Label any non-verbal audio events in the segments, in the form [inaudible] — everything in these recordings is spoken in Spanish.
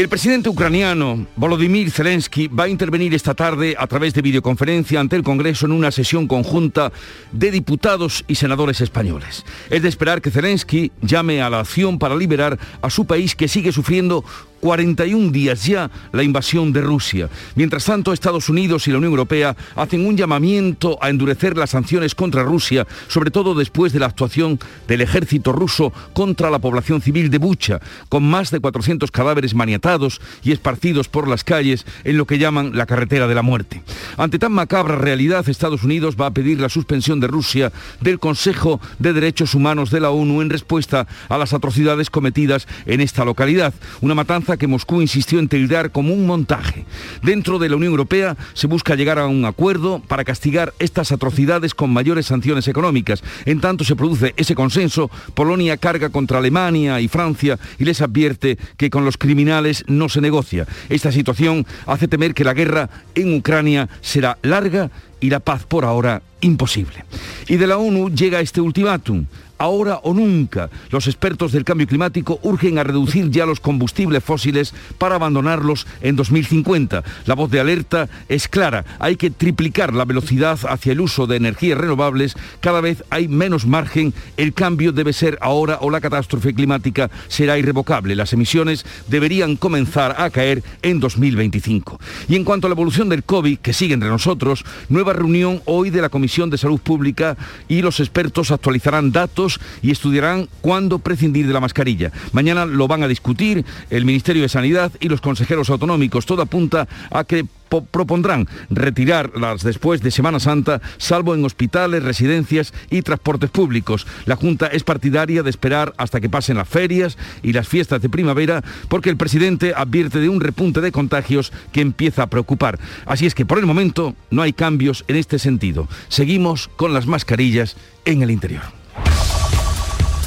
El presidente ucraniano Volodymyr Zelensky va a intervenir esta tarde a través de videoconferencia ante el Congreso en una sesión conjunta de diputados y senadores españoles. Es de esperar que Zelensky llame a la acción para liberar a su país que sigue sufriendo 41 días ya la invasión de Rusia. Mientras tanto, Estados Unidos y la Unión Europea hacen un llamamiento a endurecer las sanciones contra Rusia, sobre todo después de la actuación del ejército ruso contra la población civil de Bucha, con más de 400 cadáveres maniatados y esparcidos por las calles en lo que llaman la carretera de la muerte. Ante tan macabra realidad, Estados Unidos va a pedir la suspensión de Rusia del Consejo de Derechos Humanos de la ONU en respuesta a las atrocidades cometidas en esta localidad. Una matanza que Moscú insistió en tildar como un montaje. Dentro de la Unión Europea se busca llegar a un acuerdo para castigar estas atrocidades con mayores sanciones económicas. En tanto se produce ese consenso, Polonia carga contra Alemania y Francia y les advierte que con los criminales no se negocia. Esta situación hace temer que la guerra en Ucrania será larga y la paz por ahora imposible. Y de la ONU llega este ultimátum ahora o nunca. Los expertos del cambio climático urgen a reducir ya los combustibles fósiles para abandonarlos en 2050. La voz de alerta es clara. Hay que triplicar la velocidad hacia el uso de energías renovables. Cada vez hay menos margen. El cambio debe ser ahora o la catástrofe climática será irrevocable. Las emisiones deberían comenzar a caer en 2025. Y en cuanto a la evolución del COVID, que sigue entre nosotros, nueva reunión hoy de la Comisión de Salud Pública y los expertos actualizarán datos y estudiarán cuándo prescindir de la mascarilla. Mañana lo van a discutir el Ministerio de Sanidad y los consejeros autonómicos. Todo apunta a que propondrán retirarlas después de Semana Santa, salvo en hospitales, residencias y transportes públicos. La Junta es partidaria de esperar hasta que pasen las ferias y las fiestas de primavera, porque el presidente advierte de un repunte de contagios que empieza a preocupar. Así es que por el momento no hay cambios en este sentido. Seguimos con las mascarillas en el interior.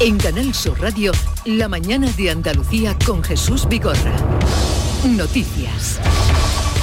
En Canal Sur Radio, la mañana de Andalucía con Jesús Vigorra. Noticias.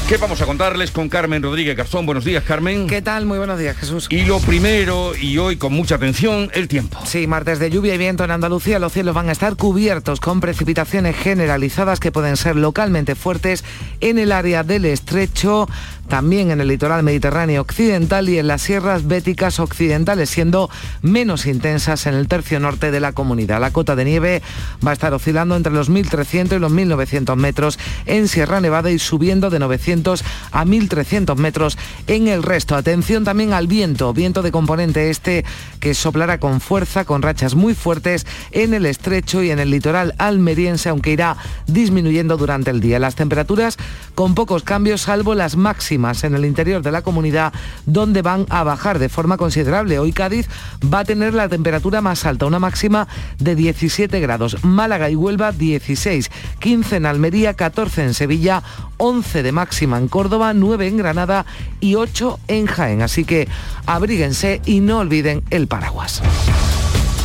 ¿Qué vamos a contarles con Carmen Rodríguez Garzón? Buenos días, Carmen. ¿Qué tal? Muy buenos días, Jesús. Y lo primero, y hoy con mucha atención, el tiempo. Sí, martes de lluvia y viento en Andalucía, los cielos van a estar cubiertos con precipitaciones generalizadas que pueden ser localmente fuertes en el área del estrecho también en el litoral mediterráneo occidental y en las sierras béticas occidentales, siendo menos intensas en el tercio norte de la comunidad. La cota de nieve va a estar oscilando entre los 1.300 y los 1.900 metros en Sierra Nevada y subiendo de 900 a 1.300 metros en el resto. Atención también al viento, viento de componente este que soplará con fuerza, con rachas muy fuertes en el estrecho y en el litoral almeriense, aunque irá disminuyendo durante el día. Las temperaturas con pocos cambios, salvo las máximas en el interior de la comunidad donde van a bajar de forma considerable. Hoy Cádiz va a tener la temperatura más alta, una máxima de 17 grados. Málaga y Huelva 16, 15 en Almería, 14 en Sevilla, 11 de máxima en Córdoba, 9 en Granada y 8 en Jaén. Así que abríguense y no olviden el paraguas.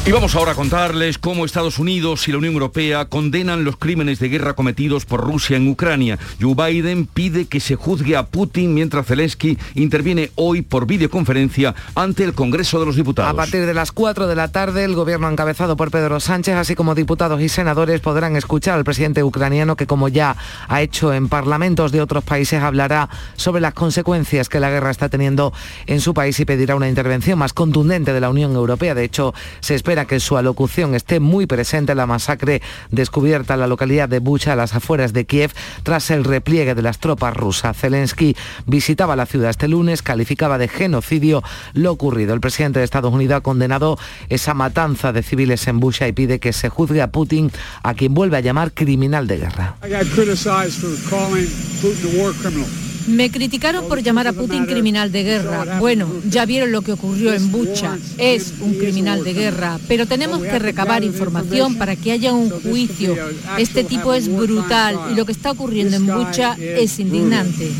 Y vamos ahora a contarles cómo Estados Unidos y la Unión Europea condenan los crímenes de guerra cometidos por Rusia en Ucrania. Joe Biden pide que se juzgue a Putin mientras Zelensky interviene hoy por videoconferencia ante el Congreso de los Diputados. A partir de las 4 de la tarde, el gobierno encabezado por Pedro Sánchez, así como diputados y senadores, podrán escuchar al presidente ucraniano que, como ya ha hecho en parlamentos de otros países, hablará sobre las consecuencias que la guerra está teniendo en su país y pedirá una intervención más contundente de la Unión Europea. De hecho, se espera que su alocución esté muy presente en la masacre descubierta en la localidad de Bucha, a las afueras de Kiev, tras el repliegue de las tropas rusas. Zelensky visitaba la ciudad este lunes, calificaba de genocidio lo ocurrido. El presidente de Estados Unidos ha condenado esa matanza de civiles en Bucha y pide que se juzgue a Putin, a quien vuelve a llamar criminal de guerra. Me criticaron por llamar a Putin criminal de guerra. Bueno, ya vieron lo que ocurrió en Bucha. Es un criminal de guerra, pero tenemos que recabar información para que haya un juicio. Este tipo es brutal y lo que está ocurriendo en Bucha es indignante.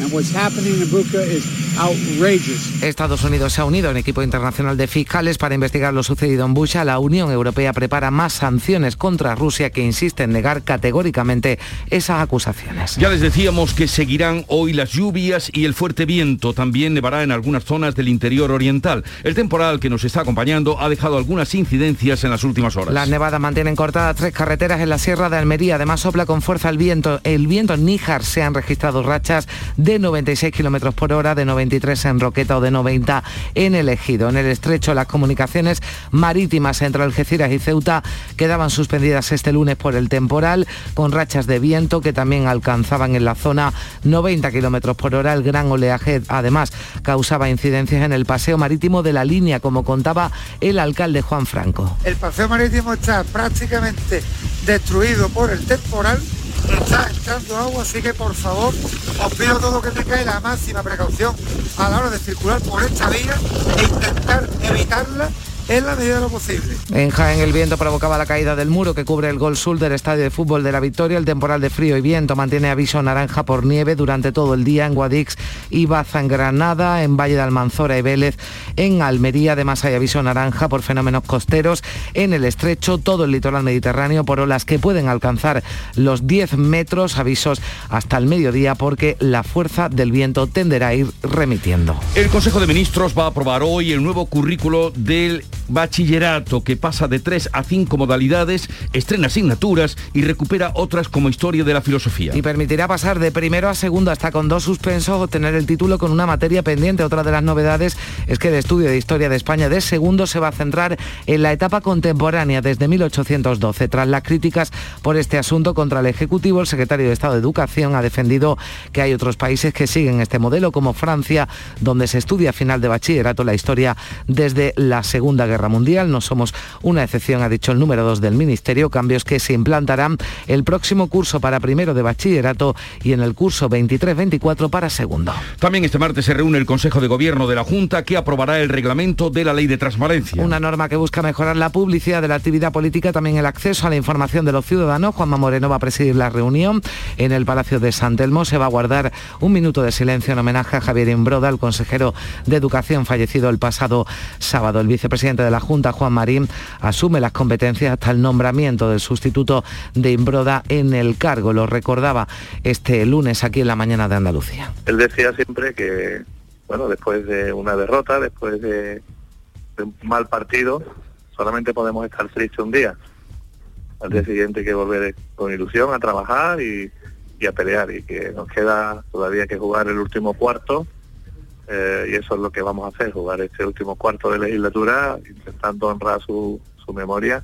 Estados Unidos se ha unido en equipo internacional de fiscales para investigar lo sucedido en Bucha. La Unión Europea prepara más sanciones contra Rusia que insiste en negar categóricamente esas acusaciones. Ya les decíamos que seguirán hoy las lluvias y el fuerte viento. También nevará en algunas zonas del interior oriental. El temporal que nos está acompañando ha dejado algunas incidencias en las últimas horas. Las nevadas mantienen cortadas tres carreteras en la Sierra de Almería. Además sopla con fuerza el viento. El viento en Níjar se han registrado rachas de 96 kilómetros por hora, de 93 en Roqueta o de 90 en el Ejido. En el estrecho las comunicaciones marítimas entre Algeciras y Ceuta quedaban suspendidas este lunes por el temporal, con rachas de viento que también alcanzaban en la zona 90 kilómetros por hora. El gran oleaje además causaba incidencias en el paseo marítimo de la línea, como contaba el alcalde Juan Franco. El paseo marítimo está prácticamente destruido por el temporal está entrando agua, así que por favor os pido todo que tengáis la máxima precaución a la hora de circular por esta vía e intentar evitarla en la medida de lo posible. En Jaén el viento provocaba la caída del muro que cubre el gol sur del estadio de fútbol de la Victoria. El temporal de frío y viento mantiene aviso naranja por nieve durante todo el día en Guadix y Baza en Granada, en Valle de Almanzora y Vélez, en Almería. Además hay aviso naranja por fenómenos costeros en el estrecho, todo el litoral mediterráneo por olas que pueden alcanzar los 10 metros, avisos hasta el mediodía porque la fuerza del viento tenderá a ir remitiendo. El Consejo de Ministros va a aprobar hoy el nuevo currículo del bachillerato que pasa de tres a cinco modalidades, estrena asignaturas y recupera otras como historia de la filosofía. Y permitirá pasar de primero a segundo hasta con dos suspensos obtener el título con una materia pendiente. Otra de las novedades es que el estudio de historia de España de segundo se va a centrar en la etapa contemporánea desde 1812. Tras las críticas por este asunto contra el Ejecutivo, el secretario de Estado de Educación ha defendido que hay otros países que siguen este modelo, como Francia, donde se estudia a final de bachillerato la historia desde la Segunda Guerra Mundial. No somos una excepción, ha dicho el número 2 del Ministerio, cambios que se implantarán el próximo curso para primero de bachillerato y en el curso 23-24 para segundo. También este martes se reúne el Consejo de Gobierno de la Junta que aprobará el reglamento de la Ley de Transparencia. Una norma que busca mejorar la publicidad de la actividad política, también el acceso a la información de los ciudadanos. Juanma Moreno va a presidir la reunión en el Palacio de San Telmo. Se va a guardar un minuto de silencio en homenaje a Javier Imbroda, el consejero de Educación fallecido el pasado sábado. El vicepresidente de la Junta, Juan Marín, asume las competencias hasta el nombramiento del sustituto de Imbroda en el cargo. Lo recordaba este lunes aquí en la mañana de Andalucía. Él decía siempre que, bueno, después de una derrota, después de, de un mal partido, solamente podemos estar tristes un día. Al día siguiente hay que volver con ilusión a trabajar y, y a pelear y que nos queda todavía que jugar el último cuarto eh, y eso es lo que vamos a hacer, jugar este último cuarto de legislatura intentando honrar su, su memoria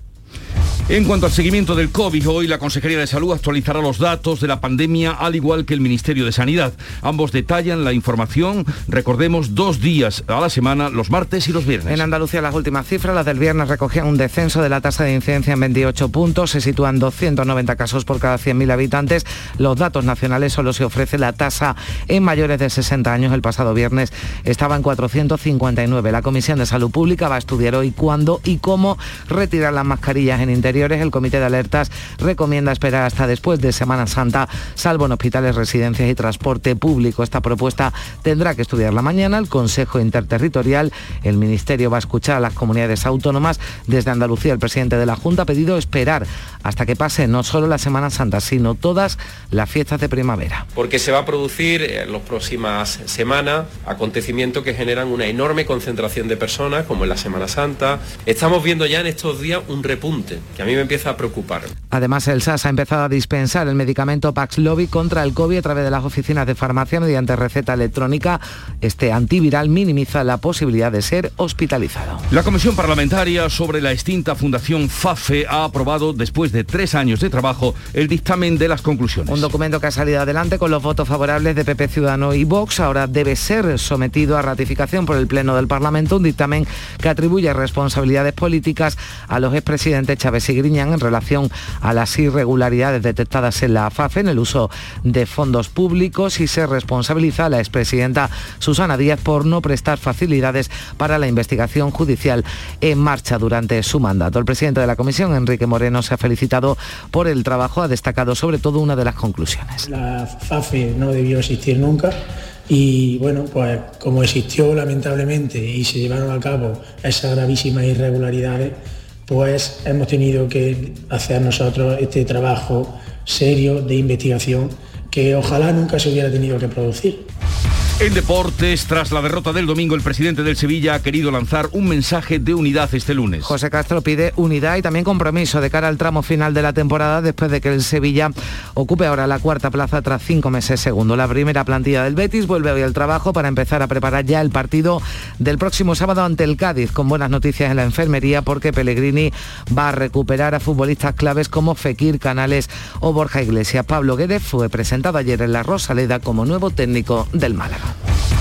en cuanto al seguimiento del COVID, hoy la Consejería de Salud actualizará los datos de la pandemia al igual que el Ministerio de Sanidad. Ambos detallan la información, recordemos, dos días a la semana, los martes y los viernes. En Andalucía las últimas cifras, las del viernes recogían un descenso de la tasa de incidencia en 28 puntos, se sitúan 290 casos por cada 100.000 habitantes. Los datos nacionales solo se ofrece la tasa en mayores de 60 años. El pasado viernes estaba en 459. La Comisión de Salud Pública va a estudiar hoy cuándo y cómo retirar las mascarillas en interior el Comité de Alertas recomienda esperar hasta después de Semana Santa, salvo en hospitales, residencias y transporte público. Esta propuesta tendrá que estudiarla mañana el Consejo Interterritorial. El Ministerio va a escuchar a las comunidades autónomas. Desde Andalucía, el presidente de la Junta ha pedido esperar hasta que pase no solo la Semana Santa, sino todas las fiestas de primavera. Porque se va a producir en las próximas semanas acontecimientos que generan una enorme concentración de personas, como en la Semana Santa. Estamos viendo ya en estos días un repunte, me empieza a preocupar. Además, el SAS ha empezado a dispensar el medicamento Paxlovid contra el COVID a través de las oficinas de farmacia mediante receta electrónica. Este antiviral minimiza la posibilidad de ser hospitalizado. La Comisión Parlamentaria sobre la extinta Fundación FAFE ha aprobado, después de tres años de trabajo, el dictamen de las conclusiones. Un documento que ha salido adelante con los votos favorables de PP Ciudadano y Vox. Ahora debe ser sometido a ratificación por el Pleno del Parlamento, un dictamen que atribuye responsabilidades políticas a los expresidentes Chávez y Griñán en relación a las irregularidades detectadas en la FAFE en el uso de fondos públicos y se responsabiliza a la expresidenta Susana Díaz por no prestar facilidades para la investigación judicial en marcha durante su mandato. El presidente de la comisión, Enrique Moreno, se ha felicitado por el trabajo, ha destacado sobre todo una de las conclusiones. La FAFE no debió existir nunca y bueno, pues como existió lamentablemente y se llevaron a cabo esas gravísimas irregularidades, pues hemos tenido que hacer nosotros este trabajo serio de investigación que ojalá nunca se hubiera tenido que producir. En deportes, tras la derrota del domingo, el presidente del Sevilla ha querido lanzar un mensaje de unidad este lunes. José Castro pide unidad y también compromiso de cara al tramo final de la temporada después de que el Sevilla ocupe ahora la cuarta plaza tras cinco meses segundo. La primera plantilla del Betis vuelve hoy al trabajo para empezar a preparar ya el partido del próximo sábado ante el Cádiz, con buenas noticias en la enfermería porque Pellegrini va a recuperar a futbolistas claves como Fekir Canales o Borja Iglesias. Pablo Guedes fue presentado ayer en la Rosaleda como nuevo técnico del Málaga.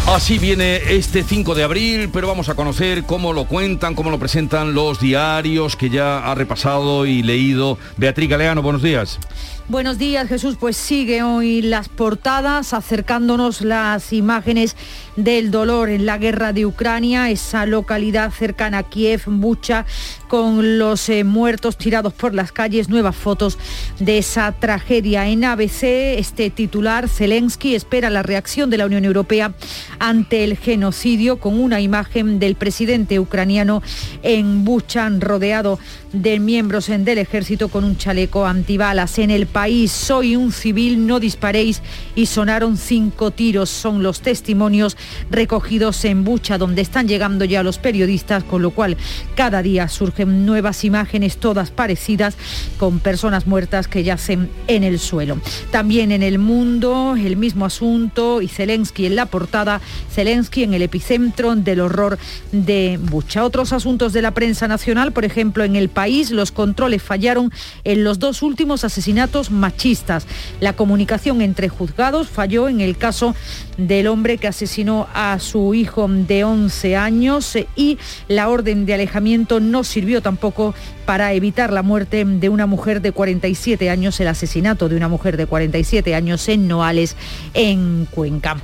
Así viene este 5 de abril, pero vamos a conocer cómo lo cuentan, cómo lo presentan los diarios que ya ha repasado y leído Beatriz Galeano. Buenos días. Buenos días, Jesús. Pues sigue hoy las portadas acercándonos las imágenes del dolor en la guerra de Ucrania, esa localidad cercana a Kiev, Bucha, con los eh, muertos tirados por las calles, nuevas fotos de esa tragedia. En ABC, este titular, Zelensky, espera la reacción de la Unión Europea ante el genocidio con una imagen del presidente ucraniano en Bucha, rodeado de miembros del ejército con un chaleco antibalas. En el país, soy un civil, no disparéis y sonaron cinco tiros. Son los testimonios recogidos en Bucha, donde están llegando ya los periodistas, con lo cual cada día nuevas imágenes, todas parecidas, con personas muertas que yacen en el suelo. También en el mundo, el mismo asunto y Zelensky en la portada, Zelensky en el epicentro del horror de Bucha. Otros asuntos de la prensa nacional, por ejemplo, en el país los controles fallaron en los dos últimos asesinatos machistas. La comunicación entre juzgados falló en el caso del hombre que asesinó a su hijo de 11 años y la orden de alejamiento no sirvió tampoco para evitar la muerte de una mujer de 47 años, el asesinato de una mujer de 47 años en Noales, en Cuenca.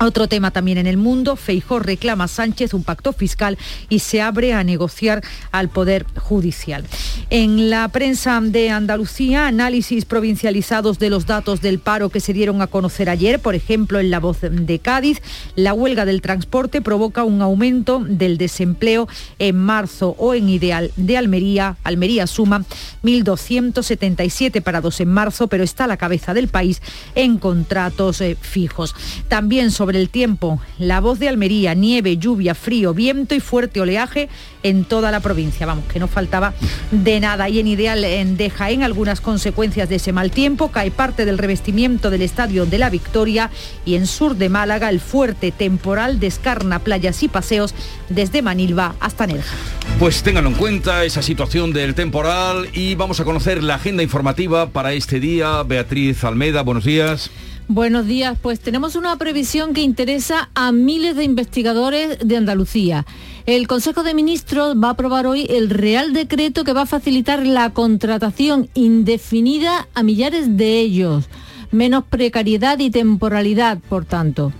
Otro tema también en el mundo, Feijó reclama a Sánchez un pacto fiscal y se abre a negociar al Poder Judicial. En la prensa de Andalucía, análisis provincializados de los datos del paro que se dieron a conocer ayer, por ejemplo, en La Voz de Cádiz, la huelga del transporte provoca un aumento del desempleo en marzo o en Ideal de Almería. Almería suma 1.277 parados en marzo, pero está a la cabeza del país en contratos eh, fijos. También sobre sobre el tiempo. La voz de Almería, nieve, lluvia, frío, viento y fuerte oleaje en toda la provincia. Vamos, que no faltaba de nada. Y en Ideal en de Jaén algunas consecuencias de ese mal tiempo. Cae parte del revestimiento del Estadio de la Victoria y en sur de Málaga el fuerte temporal descarna playas y paseos desde Manilva hasta Nerja. Pues ténganlo en cuenta esa situación del temporal y vamos a conocer la agenda informativa para este día. Beatriz Almeda, buenos días. Buenos días, pues tenemos una previsión que interesa a miles de investigadores de Andalucía. El Consejo de Ministros va a aprobar hoy el Real Decreto que va a facilitar la contratación indefinida a millares de ellos. Menos precariedad y temporalidad, por tanto.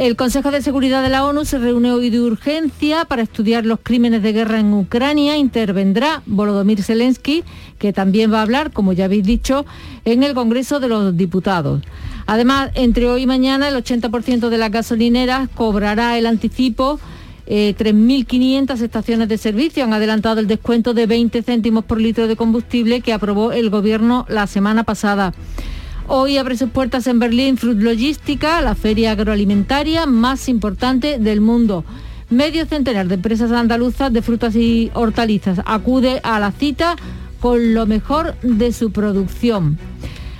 El Consejo de Seguridad de la ONU se reúne hoy de urgencia para estudiar los crímenes de guerra en Ucrania. Intervendrá Volodymyr Zelensky, que también va a hablar, como ya habéis dicho, en el Congreso de los Diputados. Además, entre hoy y mañana el 80% de las gasolineras cobrará el anticipo 3.500 eh, estaciones de servicio han adelantado el descuento de 20 céntimos por litro de combustible que aprobó el Gobierno la semana pasada. Hoy abre sus puertas en Berlín Fruit Logística, la feria agroalimentaria más importante del mundo. Medio centenar de empresas andaluzas de frutas y hortalizas acude a la cita con lo mejor de su producción.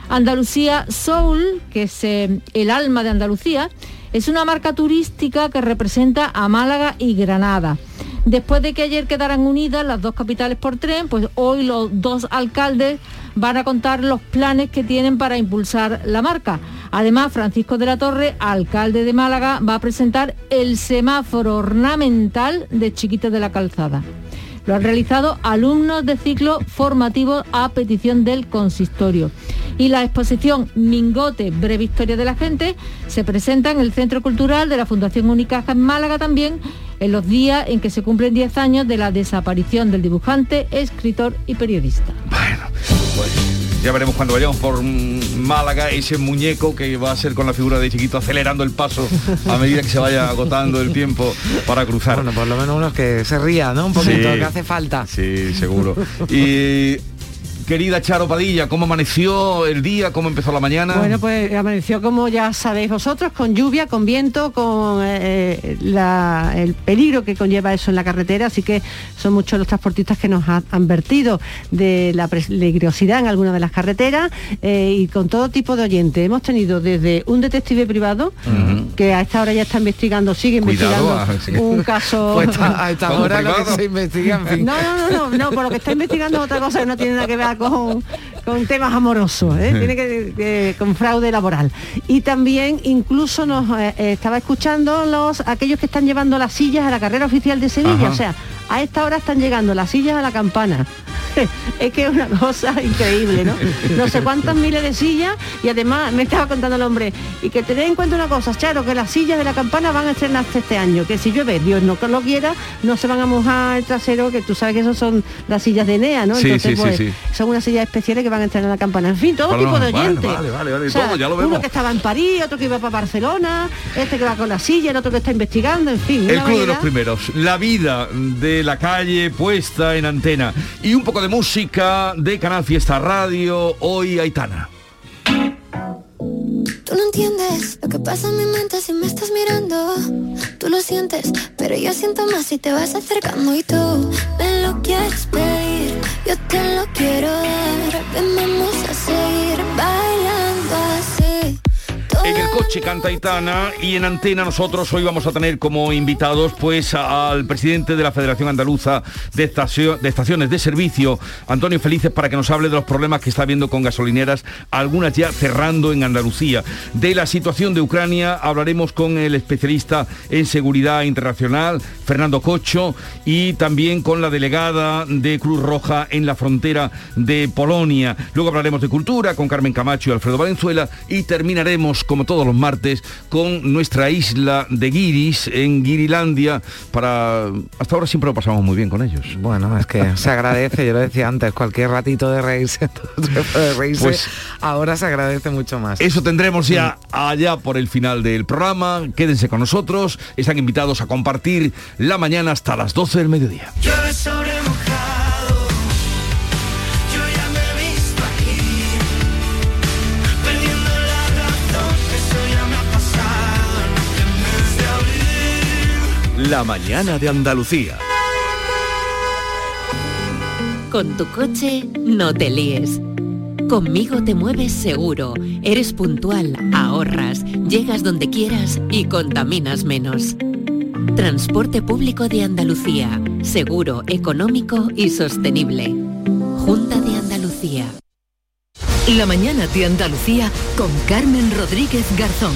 Andalucía Soul, que es eh, el alma de Andalucía, es una marca turística que representa a Málaga y Granada. Después de que ayer quedaran unidas las dos capitales por tren, pues hoy los dos alcaldes van a contar los planes que tienen para impulsar la marca. Además, Francisco de la Torre, alcalde de Málaga, va a presentar el semáforo ornamental de Chiquitas de la Calzada. Lo han realizado alumnos de ciclo formativo a petición del consistorio. Y la exposición Mingote, breve historia de la gente, se presenta en el Centro Cultural de la Fundación Unicaja en Málaga también, en los días en que se cumplen 10 años de la desaparición del dibujante, escritor y periodista. Bueno, pues Ya veremos cuando vayamos por Málaga ese muñeco que va a ser con la figura de chiquito acelerando el paso a medida que se vaya agotando el tiempo para cruzar. Bueno, por lo menos unos que se ría, ¿no? Un poquito, que hace falta. Sí, seguro. Y Querida Charo Padilla, ¿cómo amaneció el día? ¿Cómo empezó la mañana? Bueno, pues amaneció como ya sabéis vosotros, con lluvia, con viento, con eh, el peligro que conlleva eso en la carretera, así que son muchos los transportistas que nos han advertido de la peligrosidad en algunas de las carreteras eh, y con todo tipo de oyentes. Hemos tenido desde un detective privado, que a esta hora ya está investigando, sigue investigando ah, un caso... [laughs] Pues a esta hora lo que se investiga, en fin. No, no, no, no, no, por lo que está investigando es otra cosa que no tiene nada que ver con, temas amorosos, ¿eh? tiene que, con fraude laboral. Y también incluso nos eh, eh, estaba escuchando los aquellos que están llevando las sillas a la carrera oficial de Sevilla, o sea, a esta hora están llegando las sillas a la campana. [laughs] es que es una cosa [laughs] increíble, ¿no? No sé cuántas miles de sillas y además me estaba contando el hombre, y que ten en cuenta una cosa, Charo, que las sillas de la campana van a estrenarse este año, que si llueve, Dios no lo quiera, no se van a mojar el trasero, que tú sabes que esos son las sillas de Enea, ¿no? Entonces, pues, son unas sillas especiales que van a estrenar la campana. En fin, todo tipo de oyentes. Vale, vale, vale, todo, ya lo vemos. Uno que estaba en París, otro que iba para Barcelona, este que va con la silla, el otro que está investigando, en fin. El club de los primeros, la vida de la calle puesta en antena y un poco de música de Canal Fiesta Radio, hoy Aitana. Tú no entiendes lo que pasa en mi mente si me estás mirando. Tú lo sientes, pero yo siento más si te vas acercando y tú me lo quieres pedir. Yo te lo quiero dar. Ven, vamos a seguir así en el coche canta Itana y en antena nosotros hoy vamos a tener como invitados pues al presidente de la Federación Andaluza de, Estaciones de Servicio, Antonio Felices, para que nos hable de los problemas que está habiendo con gasolineras, algunas ya cerrando en Andalucía. De la situación de Ucrania hablaremos con el especialista en seguridad internacional, Fernando Cocho, y también con la delegada de Cruz Roja en la frontera de Polonia. Luego hablaremos de cultura con Carmen Camacho y Alfredo Valenzuela y terminaremos como todos los martes, con nuestra isla de Guiris, en Guirilandia, para... Hasta ahora siempre lo pasamos muy bien con ellos. Bueno, es que se agradece, yo lo decía antes, cualquier ratito de reírse, [laughs] de reírse pues, ahora se agradece mucho más. Eso tendremos ya allá por el final del programa. Quédense con nosotros, están invitados a compartir la mañana hasta las 12 del mediodía. La mañana de Andalucía. Con tu coche no te líes. Conmigo te mueves seguro, eres puntual, ahorras, llegas donde quieras y contaminas menos. Transporte público de Andalucía, seguro, económico y sostenible. Junta de Andalucía. La mañana de Andalucía con Carmen Rodríguez Garzón.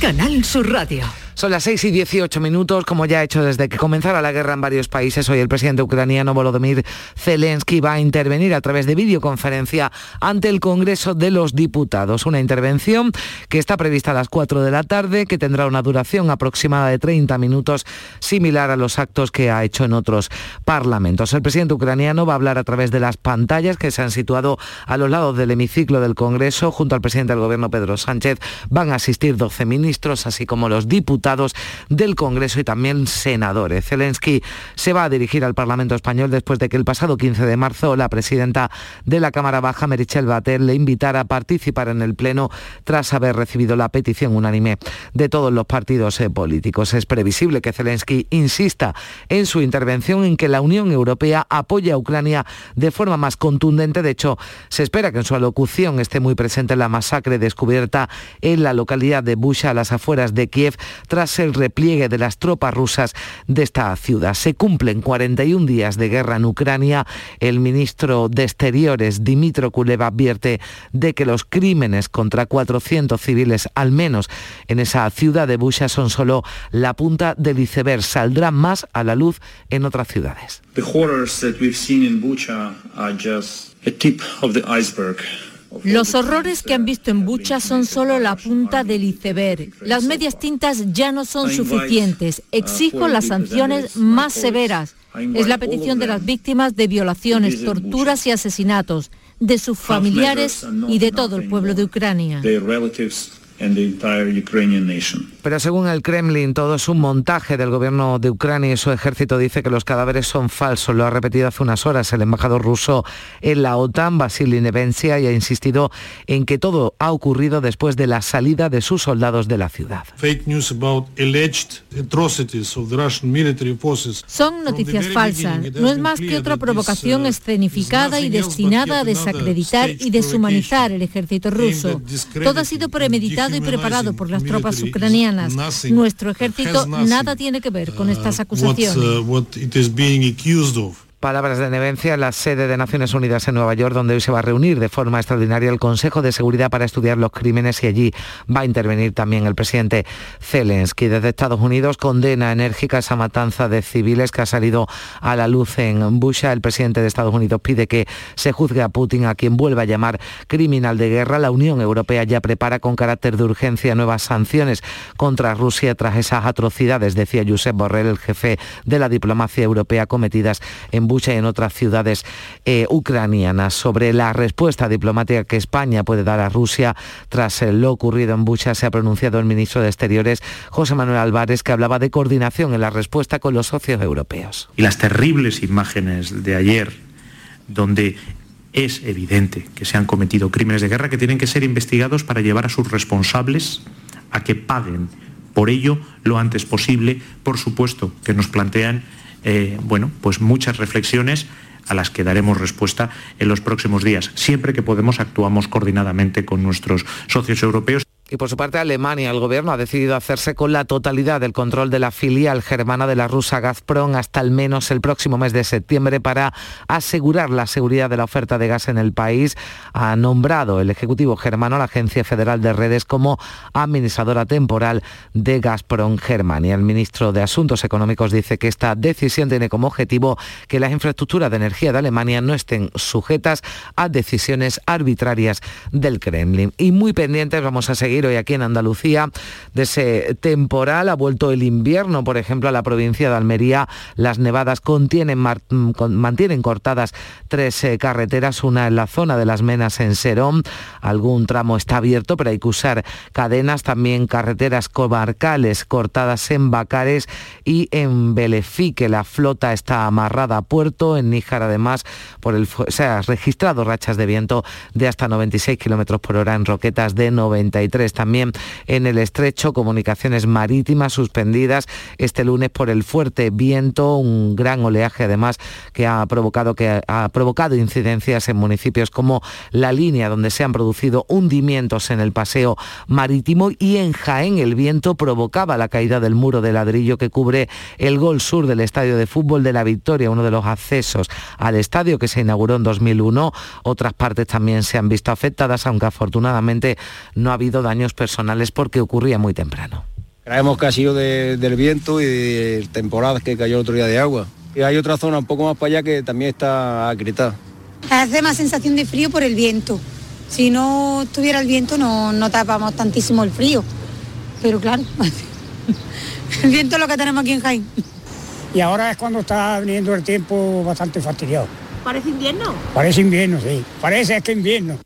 Canal Sur Radio. Son las 6 y 18 minutos, como ya ha hecho desde que comenzara la guerra en varios países. Hoy el presidente ucraniano Volodymyr Zelensky va a intervenir a través de videoconferencia ante el Congreso de los Diputados. Una intervención que está prevista a las 4 de la tarde, que tendrá una duración aproximada de 30 minutos, similar a los actos que ha hecho en otros parlamentos. El presidente ucraniano va a hablar a través de las pantallas que se han situado a los lados del hemiciclo del Congreso. Junto al presidente del Gobierno, Pedro Sánchez, van a asistir 12 ministros, así como los diputados del Congreso y también senadores. Zelensky se va a dirigir al Parlamento español después de que el pasado 15 de marzo la presidenta de la Cámara Baja, Merichel Batel, le invitara a participar en el Pleno tras haber recibido la petición unánime de todos los partidos eh, políticos. Es previsible que Zelensky insista en su intervención en que la Unión Europea apoya a Ucrania de forma más contundente. De hecho, se espera que en su alocución esté muy presente la masacre descubierta en la localidad de Busha, a las afueras de Kiev, tras el repliegue de las tropas rusas de esta ciudad. Se cumplen 41 días de guerra en Ucrania. El ministro de Exteriores, Dimitro Kuleva, advierte de que los crímenes contra 400 civiles, al menos en esa ciudad de Busha, son solo la punta del iceberg. Saldrán más a la luz en otras ciudades. Los horrores que han visto en Bucha son solo la punta del iceberg. Las medias tintas ya no son suficientes. Exijo las sanciones más severas. Es la petición de las víctimas de violaciones, torturas y asesinatos. de sus familiares y de todo el pueblo de Ucrania. Pero según el Kremlin, todo es un montaje del gobierno de Ucrania y su ejército dice que los cadáveres son falsos. Lo ha repetido hace unas horas el embajador ruso en la OTAN, Vasily Nevencia, y ha insistido en que todo ha ocurrido después de la salida de sus soldados de la ciudad. Son noticias falsas. No es más que otra provocación uh, escenificada y destinada a desacreditar y deshumanizar el ejército ruso. Todo ha sido premeditado y preparado por las tropas ucranianas. Nuestro ejército nada tiene que ver con estas acusaciones. Palabras de Nevencia en la sede de Naciones Unidas en Nueva York, donde hoy se va a reunir de forma extraordinaria el Consejo de Seguridad para estudiar los crímenes y allí va a intervenir también el presidente Zelensky. Desde Estados Unidos condena enérgica esa matanza de civiles que ha salido a la luz en Busha. El presidente de Estados Unidos pide que se juzgue a Putin, a quien vuelva a llamar criminal de guerra. La Unión Europea ya prepara con carácter de urgencia nuevas sanciones contra Rusia tras esas atrocidades, decía Josep Borrell, el jefe de la diplomacia europea cometidas en Bucha y en otras ciudades eh, ucranianas sobre la respuesta diplomática que España puede dar a Rusia tras eh, lo ocurrido en Bucha se ha pronunciado el ministro de Exteriores José Manuel Álvarez que hablaba de coordinación en la respuesta con los socios europeos. Y las terribles imágenes de ayer donde es evidente que se han cometido crímenes de guerra que tienen que ser investigados para llevar a sus responsables a que paguen por ello lo antes posible, por supuesto, que nos plantean eh, bueno, pues muchas reflexiones a las que daremos respuesta en los próximos días. Siempre que podemos actuamos coordinadamente con nuestros socios europeos. Y por su parte, Alemania, el gobierno ha decidido hacerse con la totalidad del control de la filial germana de la rusa Gazprom hasta al menos el próximo mes de septiembre para asegurar la seguridad de la oferta de gas en el país. Ha nombrado el Ejecutivo germano a la Agencia Federal de Redes como administradora temporal de Gazprom Germania. El ministro de Asuntos Económicos dice que esta decisión tiene como objetivo que las infraestructuras de energía de Alemania no estén sujetas a decisiones arbitrarias del Kremlin. Y muy pendientes vamos a seguir hoy aquí en Andalucía de ese temporal. Ha vuelto el invierno, por ejemplo, a la provincia de Almería. Las nevadas contienen, mm, mantienen cortadas tres eh, carreteras, una en la zona de las Menas en Serón. Algún tramo está abierto, pero hay que usar cadenas. También carreteras comarcales cortadas en Bacares y en Belefique. La flota está amarrada a puerto. En Níjar, además, por el, se ha registrado rachas de viento de hasta 96 kilómetros por hora en roquetas de 93 también en el estrecho, comunicaciones marítimas suspendidas este lunes por el fuerte viento, un gran oleaje además que ha provocado, que ha provocado incidencias en municipios como La Línea, donde se han producido hundimientos en el paseo marítimo y en Jaén el viento provocaba la caída del muro de ladrillo que cubre el gol sur del estadio de fútbol de la Victoria, uno de los accesos al estadio que se inauguró en 2001. Otras partes también se han visto afectadas, aunque afortunadamente no ha habido personales porque ocurría muy temprano. Creemos que ha sido del viento y de temporadas que cayó el otro día de agua. Y hay otra zona un poco más para allá que también está agrietada. Hace más sensación de frío por el viento. Si no tuviera el viento no, no tapamos tantísimo el frío. Pero claro, [laughs] el viento es lo que tenemos aquí en Jaén. Y ahora es cuando está viniendo el tiempo bastante fastidiado. ¿Parece invierno? Parece invierno, sí. Parece que invierno.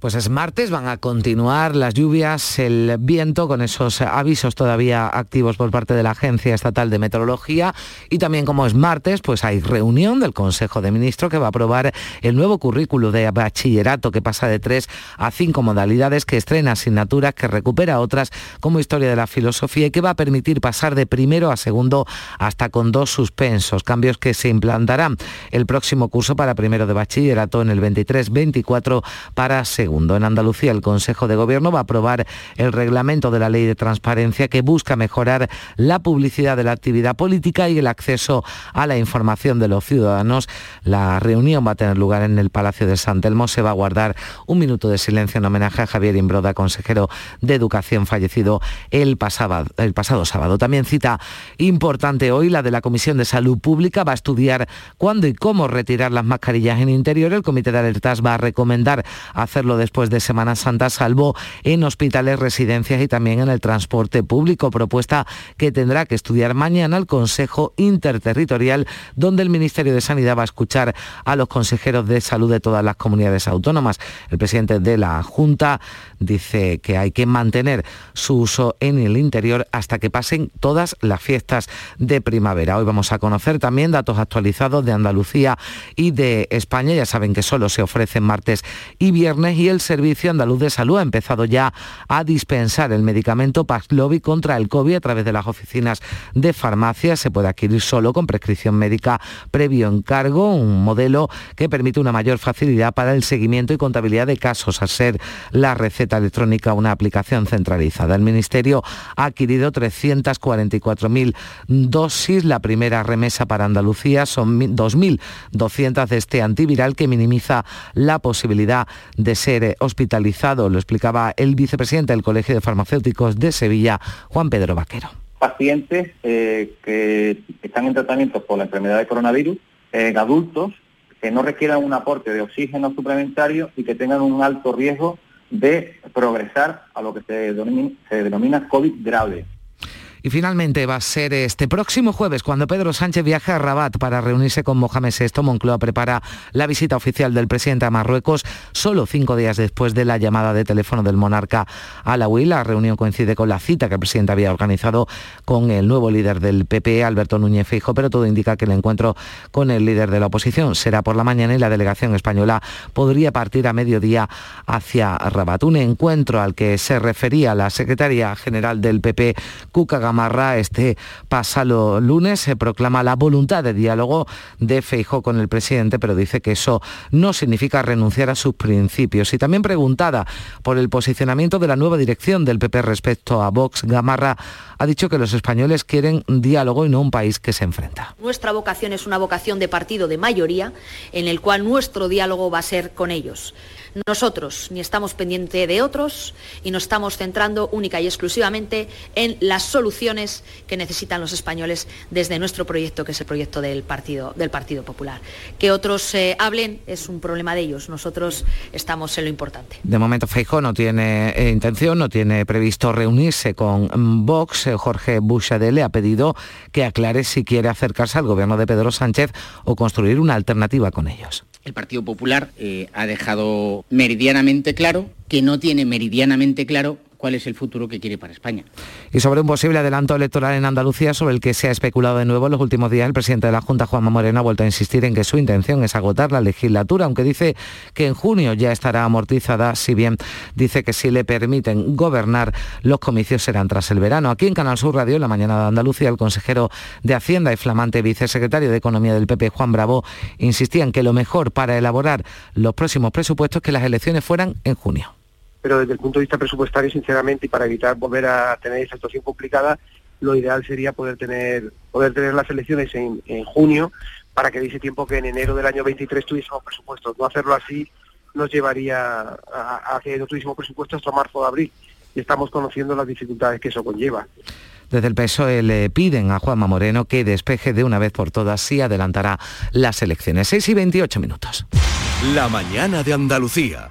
Pues es martes, van a continuar las lluvias, el viento, con esos avisos todavía activos por parte de la Agencia Estatal de Meteorología. Y también como es martes, pues hay reunión del Consejo de Ministros que va a aprobar el nuevo currículo de bachillerato que pasa de tres a cinco modalidades, que estrena asignaturas, que recupera otras como historia de la filosofía y que va a permitir pasar de primero a segundo hasta con dos suspensos. Cambios que se implantarán el próximo curso para primero de bachillerato en el 23-24 para segundo en Andalucía, el Consejo de Gobierno va a aprobar el reglamento de la Ley de Transparencia que busca mejorar la publicidad de la actividad política y el acceso a la información de los ciudadanos. La reunión va a tener lugar en el Palacio de San Telmo. Se va a guardar un minuto de silencio en homenaje a Javier Imbroda, consejero de Educación fallecido el pasado, el pasado sábado. También cita importante hoy la de la Comisión de Salud Pública. Va a estudiar cuándo y cómo retirar las mascarillas en interior. El Comité de Alertas va a recomendar hacerlo después de Semana Santa, salvo en hospitales, residencias y también en el transporte público, propuesta que tendrá que estudiar mañana el Consejo Interterritorial, donde el Ministerio de Sanidad va a escuchar a los consejeros de salud de todas las comunidades autónomas. El presidente de la Junta dice que hay que mantener su uso en el interior hasta que pasen todas las fiestas de primavera. Hoy vamos a conocer también datos actualizados de Andalucía y de España. Ya saben que solo se ofrecen martes y viernes y el Servicio Andaluz de Salud ha empezado ya a dispensar el medicamento Paxlovid contra el COVID a través de las oficinas de farmacia. Se puede adquirir solo con prescripción médica previo encargo, un modelo que permite una mayor facilidad para el seguimiento y contabilidad de casos, al ser la receta electrónica una aplicación centralizada. El Ministerio ha adquirido 344.000 dosis. La primera remesa para Andalucía son 2.200 de este antiviral que minimiza la posibilidad de ser hospitalizado. Lo explicaba el vicepresidente del Colegio de Farmacéuticos de Sevilla, Juan Pedro Vaquero. Pacientes eh, que están en tratamiento por la enfermedad de coronavirus, en adultos que no requieran un aporte de oxígeno suplementario y que tengan un alto riesgo de progresar a lo que se denomina, se denomina COVID grave. Y finalmente va a ser este próximo jueves cuando Pedro Sánchez viaja a Rabat para reunirse con Mohamed VI. Moncloa prepara la visita oficial del presidente a Marruecos solo cinco días después de la llamada de teléfono del monarca a la La reunión coincide con la cita que el presidente había organizado con el nuevo líder del PP, Alberto Núñez Feijo, pero todo indica que el encuentro con el líder de la oposición será por la mañana y la delegación española podría partir a mediodía hacia Rabat. Un encuentro al que se refería la secretaria general del PP, Cuca Gamarra este pasado lunes se proclama la voluntad de diálogo de Feijó con el presidente, pero dice que eso no significa renunciar a sus principios. Y también preguntada por el posicionamiento de la nueva dirección del PP respecto a Vox, Gamarra ha dicho que los españoles quieren diálogo y no un país que se enfrenta. Nuestra vocación es una vocación de partido de mayoría en el cual nuestro diálogo va a ser con ellos. Nosotros ni estamos pendientes de otros y nos estamos centrando única y exclusivamente en las soluciones que necesitan los españoles desde nuestro proyecto, que es el proyecto del Partido, del partido Popular. Que otros eh, hablen es un problema de ellos. Nosotros estamos en lo importante. De momento Feijóo no tiene eh, intención, no tiene previsto reunirse con mm, Vox. Eh, Jorge Bushade le ha pedido que aclare si quiere acercarse al gobierno de Pedro Sánchez o construir una alternativa con ellos el Partido Popular eh, ha dejado meridianamente claro que no tiene meridianamente claro cuál es el futuro que quiere para España. Y sobre un posible adelanto electoral en Andalucía, sobre el que se ha especulado de nuevo en los últimos días, el presidente de la Junta, Juanma Moreno, ha vuelto a insistir en que su intención es agotar la legislatura, aunque dice que en junio ya estará amortizada, si bien dice que si le permiten gobernar, los comicios serán tras el verano. Aquí en Canal Sur Radio, en la mañana de Andalucía, el consejero de Hacienda y flamante vicesecretario de Economía del PP, Juan Bravo, insistía en que lo mejor para elaborar los próximos presupuestos es que las elecciones fueran en junio pero desde el punto de vista presupuestario, sinceramente, y para evitar volver a tener esa situación complicada, lo ideal sería poder tener, poder tener las elecciones en, junio para que dice tiempo que en enero del año 23 tuviésemos presupuestos. No hacerlo así nos llevaría a, que no tuviésemos presupuestos hasta marzo o abril y estamos conociendo las dificultades que eso conlleva. Desde el PSOE le piden a Juanma Moreno que despeje de una vez por todas si adelantará las elecciones. 6 y 28 minutos. La mañana de Andalucía.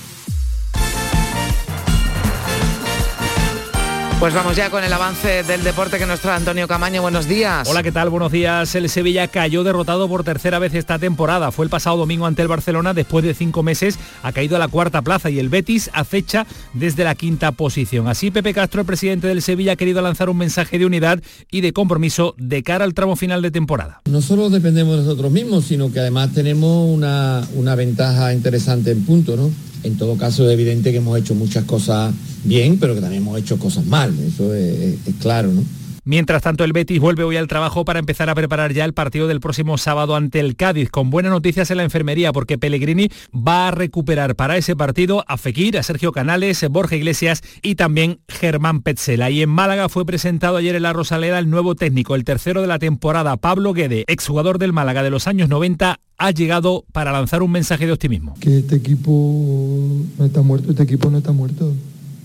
Pues vamos ya con el avance del deporte que nos trae Antonio Camaño. Buenos días. Hola, ¿qué tal? Buenos días. El Sevilla cayó derrotado por tercera vez esta temporada. Fue el pasado domingo ante el Barcelona. Después de cinco meses ha caído a la cuarta plaza y el Betis acecha desde la quinta posición. Así, Pepe Castro, el presidente del Sevilla, ha querido lanzar un mensaje de unidad y de compromiso de cara al tramo final de temporada. No solo dependemos de nosotros mismos, sino que además tenemos una, una ventaja interesante en punto, ¿no? En todo caso, es evidente que hemos hecho muchas cosas bien, pero que también hemos hecho cosas mal, eso es, claro, ¿no? Mientras tanto, el Betis vuelve hoy al trabajo para empezar a preparar ya el partido del próximo sábado ante el Cádiz, con buenas noticias en la enfermería, porque Pellegrini va a recuperar para ese partido a Fekir, a Sergio Canales, Borja Iglesias y también Germán Petzela. Y en Málaga fue presentado ayer en la Rosaleda el nuevo técnico, el tercero de la temporada, Pablo Guede, exjugador del Málaga de los años 90, ha llegado para lanzar un mensaje de optimismo. Que este equipo no está muerto, este equipo no está muerto.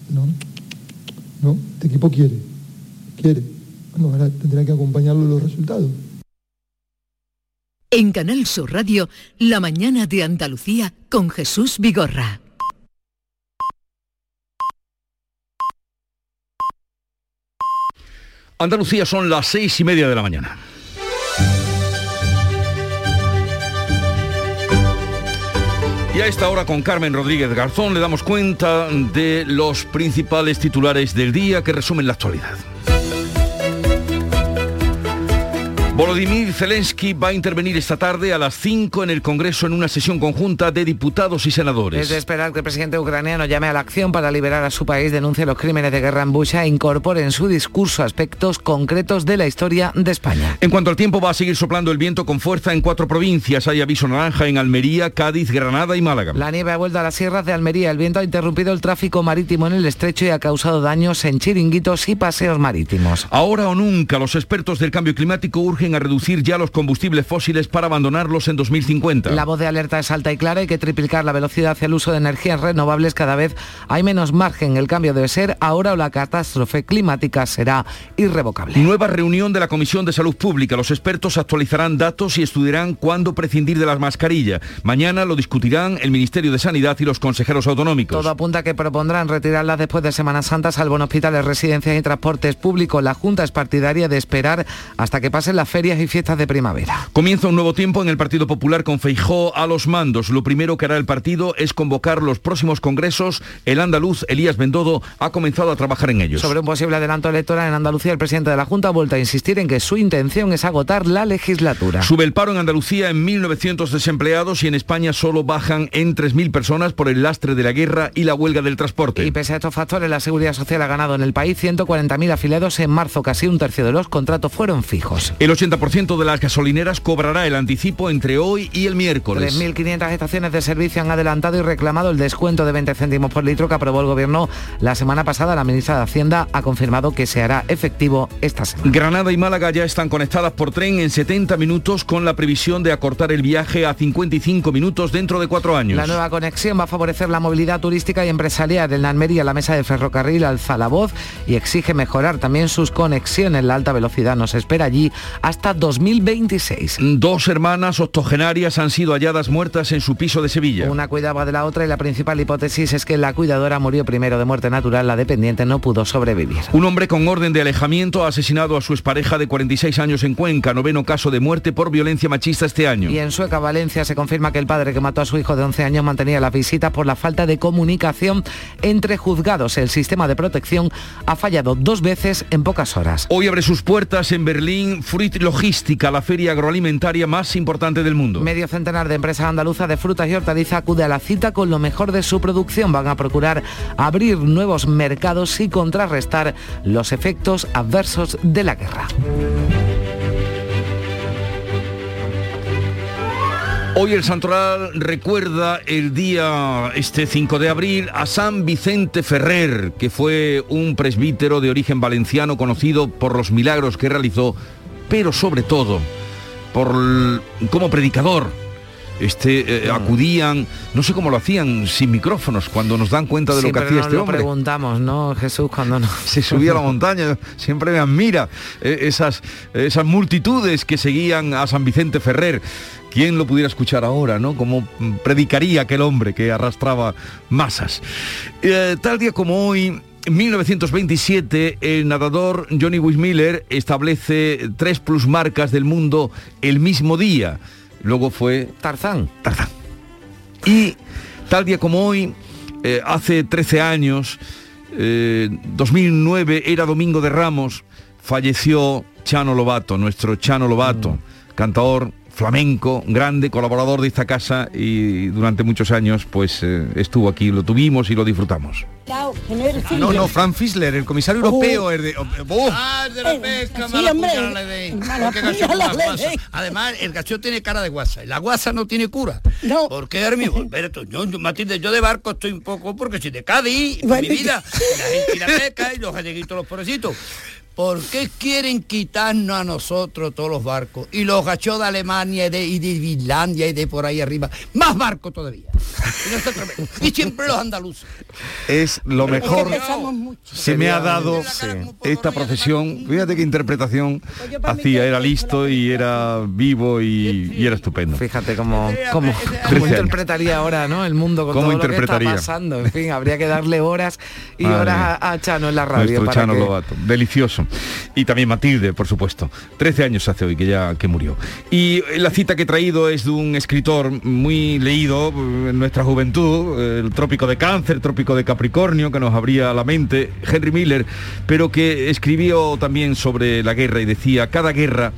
No, no, este equipo quiere, quiere. Bueno, ahora tendrá que acompañarlo los resultados. En Canal Sur Radio, La mañana de Andalucía con Jesús Vigorra. Andalucía son las seis y media de la mañana. Y a esta hora con Carmen Rodríguez Garzón le damos cuenta de los principales titulares del día que resumen la actualidad. Volodymyr Zelensky va a intervenir esta tarde a las 5 en el Congreso en una sesión conjunta de diputados y senadores. Es de esperar que el presidente ucraniano llame a la acción para liberar a su país, denuncie los crímenes de guerra en Bucha e incorpore en su discurso aspectos concretos de la historia de España. En cuanto al tiempo, va a seguir soplando el viento con fuerza en cuatro provincias. Hay aviso naranja en Almería, Cádiz, Granada y Málaga. La nieve ha vuelto a las sierras de Almería. El viento ha interrumpido el tráfico marítimo en el estrecho y ha causado daños en chiringuitos y paseos marítimos. Ahora o nunca, los expertos del cambio climático urgen a reducir ya los combustibles fósiles para abandonarlos en 2050. La voz de alerta es alta y clara, hay que triplicar la velocidad hacia el uso de energías renovables, cada vez hay menos margen, el cambio debe ser ahora o la catástrofe climática será irrevocable. Nueva reunión de la Comisión de Salud Pública. Los expertos actualizarán datos y estudiarán cuándo prescindir de las mascarillas. Mañana lo discutirán el Ministerio de Sanidad y los consejeros autonómicos. Todo apunta a que propondrán retirarlas después de Semana Santa, salvo en hospitales, residencias y transportes públicos. La Junta es partidaria de esperar hasta que pasen las ferias y fiestas de primavera. Comienza un nuevo tiempo en el Partido Popular con Feijó a los mandos. Lo primero que hará el partido es convocar los próximos congresos. El andaluz Elías Bendodo ha comenzado a trabajar en ellos. Sobre un posible adelanto electoral en Andalucía, el presidente de la Junta ha vuelto a insistir en que su intención es agotar la legislatura. Sube el paro en Andalucía en 1.900 desempleados y en España solo bajan en 3.000 personas por el lastre de la guerra y la huelga del transporte. Y pese a estos factores, la Seguridad Social ha ganado en el país 140.000 afiliados en marzo. Casi un tercio de los contratos fueron fijos. El 80% de las gasolineras cobrará el anticipo entre hoy y el miércoles. 3.500 estaciones de servicio han adelantado y reclamado el descuento de 20 céntimos por litro que aprobó el gobierno la semana pasada. La ministra de Hacienda ha confirmado que se hará efectivo esta semana. Granada y Málaga ya están conectadas por tren en 70 minutos con la previsión de acortar el viaje a 55 minutos dentro de cuatro años. La nueva conexión va a favorecer la movilidad turística y empresarial. En la Almería la mesa de ferrocarril alza la voz y exige mejorar también sus conexiones. La alta velocidad nos espera allí hasta 2026. Dos hermanas octogenarias han sido halladas muertas en su piso de Sevilla. Una cuidaba de la otra y la principal hipótesis es que la cuidadora murió primero de muerte natural, la dependiente no pudo sobrevivir. Un hombre con orden de alejamiento ha asesinado a su expareja de 46 años en Cuenca, noveno caso de muerte por violencia machista este año. Y en Sueca, Valencia, se confirma que el padre que mató a su hijo de 11 años mantenía las visitas por la falta de comunicación entre juzgados. El sistema de protección ha fallado dos veces en pocas horas. Hoy abre sus puertas en Berlín Fruit Logística, la feria agroalimentaria más importante del mundo. Medio centenar de empresas andaluzas de frutas y hortalizas acude a la cita con lo mejor de su producción. Van a procurar abrir nuevos mercados y contrarrestar los efectos adversos de la guerra. Hoy el Santoral recuerda el día este 5 de abril a San Vicente Ferrer, que fue un presbítero de origen valenciano conocido por los milagros que realizó, pero sobre todo por como predicador. Este, eh, acudían, no sé cómo lo hacían, sin micrófonos, cuando nos dan cuenta de lo que hacía este lo hombre. preguntamos, ¿no, Jesús? Cuando no... Se subía a la [laughs] montaña, siempre me admira eh, esas, esas multitudes que seguían a San Vicente Ferrer. ¿Quién lo pudiera escuchar ahora, no? Como predicaría aquel hombre que arrastraba masas. Eh, tal día como hoy, en 1927, el nadador Johnny Wismiller establece tres plusmarcas del mundo el mismo día. Luego fue Tarzán. Tarzán. Y tal día como hoy, eh, hace 13 años, eh, 2009, era Domingo de Ramos, falleció Chano Lobato, nuestro Chano Lobato, mm. cantador flamenco, grande, colaborador de esta casa y durante muchos años pues eh, estuvo aquí, lo tuvimos y lo disfrutamos. No, no, Frank Fisler, el comisario europeo, el de... ¡Oh! Ah, de la pesca, sí, mala hombre. puñalada le den. Mala Porque gacho puñalada con le la guasa. den. Además, el gacho tiene cara de guasa. Y la guasa no tiene cura. No. ¿Por qué ahora mismo? [laughs] Alberto, yo, yo, Matilde, yo de barco estoy un poco porque soy de Cádiz, Bueno, mi vida. [laughs] Y la gente y la pesca y los galleguitos, los pobrecitos. ¿Por qué quieren quitarnos a nosotros todos los barcos? Y los gachos de Alemania y de, y de Finlandia y de por ahí arriba. Más barcos todavía. Y. Y siempre los andaluces. Es lo mejor se me ha dado esta profesión. Fíjate qué interpretación hacía, era listo y era vivo y, y era estupendo. Fíjate cómo, cómo, cómo 13 años. interpretaría ahora ¿no? el mundo con ¿Cómo todo lo que interpretaría? está pasando. En fin, habría que darle horas y Madre horas a, a Chano en la radio. Nuestro para Chano que- Lobato, delicioso. Y también Matilde, por supuesto. 13 años hace hoy que ya que murió. Y la cita que he traído es de un escritor muy leído en nuestra juventud, el Trópico de Cáncer, Trópico de Capricornio, que nos abría la mente, Henry Miller, pero que escribió también sobre la guerra y decía, cada guerra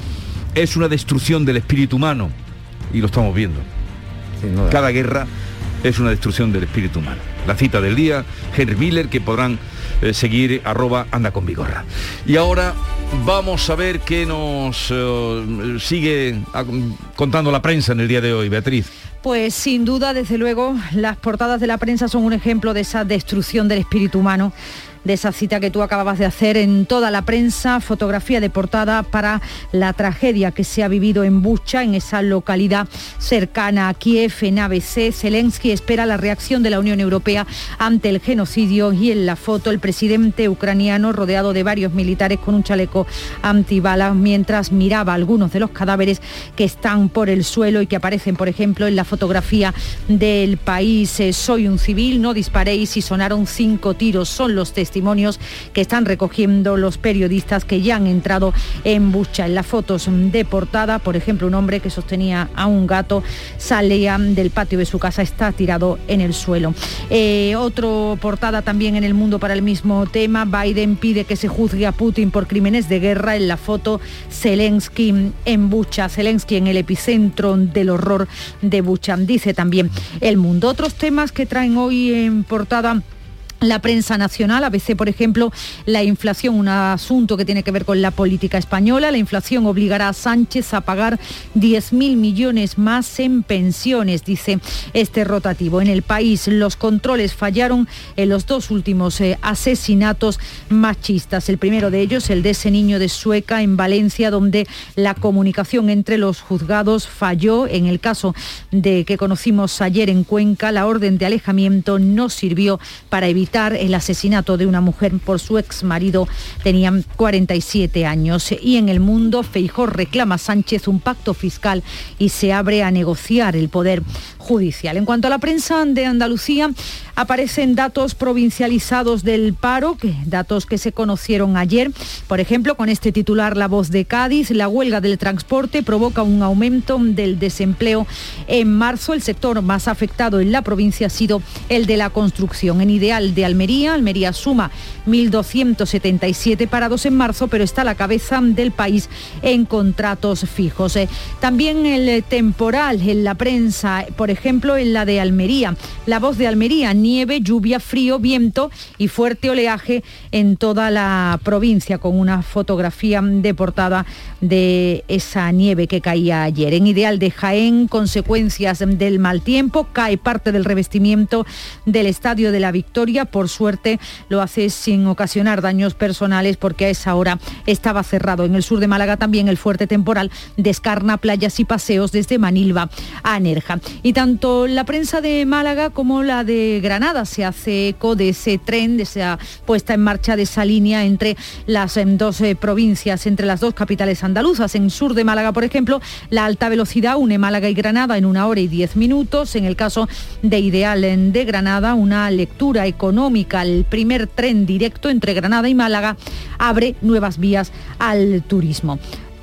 es una destrucción del espíritu humano. Y lo estamos viendo. Cada guerra es una destrucción del espíritu humano. La cita del día, Henry Miller, que podrán eh, seguir arroba anda con vigorra. Y ahora vamos a ver qué nos eh, sigue ah, contando la prensa en el día de hoy, Beatriz. Pues sin duda, desde luego, las portadas de la prensa son un ejemplo de esa destrucción del espíritu humano, de esa cita que tú acababas de hacer en toda la prensa, fotografía de portada para la tragedia que se ha vivido en Bucha, en esa localidad cercana a Kiev, en ABC. Zelensky espera la reacción de la Unión Europea ante el genocidio y en la foto el presidente ucraniano rodeado de varios militares con un chaleco antibalas mientras miraba algunos de los cadáveres que están por el suelo y que aparecen, por ejemplo, en la fotografía del país. Eh, Soy un civil, no disparéis y sonaron cinco tiros. Son los testimonios que están recogiendo los periodistas que ya han entrado en Bucha. En las fotos de portada, por ejemplo, un hombre que sostenía a un gato salía del patio de su casa, está tirado en el suelo. Eh, otro portada también en el mundo para el mismo tema. Biden pide que se juzgue a Putin por crímenes de guerra. En la foto, Zelensky en Bucha. Zelensky en el epicentro del horror de Bucha. Dice también el mundo. Otros temas que traen hoy en portada. La prensa nacional, ABC, por ejemplo, la inflación, un asunto que tiene que ver con la política española. La inflación obligará a Sánchez a pagar 10.000 millones más en pensiones, dice este rotativo. En el país los controles fallaron en los dos últimos eh, asesinatos machistas. El primero de ellos, el de ese niño de Sueca en Valencia, donde la comunicación entre los juzgados falló. En el caso de que conocimos ayer en Cuenca, la orden de alejamiento no sirvió para evitar el asesinato de una mujer por su ex marido. Tenían 47 años. Y en el mundo, Feijó reclama a Sánchez un pacto fiscal y se abre a negociar el poder judicial. En cuanto a la prensa de Andalucía, aparecen datos provincializados del paro, datos que se conocieron ayer. Por ejemplo, con este titular La Voz de Cádiz, la huelga del transporte provoca un aumento del desempleo en marzo. El sector más afectado en la provincia ha sido el de la construcción. En ideal de Almería, Almería suma 1.277 parados en marzo, pero está a la cabeza del país en contratos fijos. Eh, También el temporal en la prensa, por ejemplo, en la de Almería. La voz de Almería, nieve, lluvia, frío, viento y fuerte oleaje en toda la provincia, con una fotografía de portada de esa nieve que caía ayer. En ideal de Jaén, consecuencias del mal tiempo, cae parte del revestimiento del Estadio de la Victoria. Por suerte lo hace sin ocasionar daños personales porque a esa hora estaba cerrado. En el sur de Málaga también el fuerte temporal descarna playas y paseos desde Manilva a Nerja. Y tanto la prensa de Málaga como la de Granada se hace eco de ese tren, de esa puesta en marcha de esa línea entre las em, dos eh, provincias, entre las dos capitales andaluzas. En sur de Málaga, por ejemplo, la alta velocidad une Málaga y Granada en una hora y diez minutos. En el caso de Ideal en- de Granada, una lectura económica, el primer tren directo entre Granada y Málaga abre nuevas vías al turismo.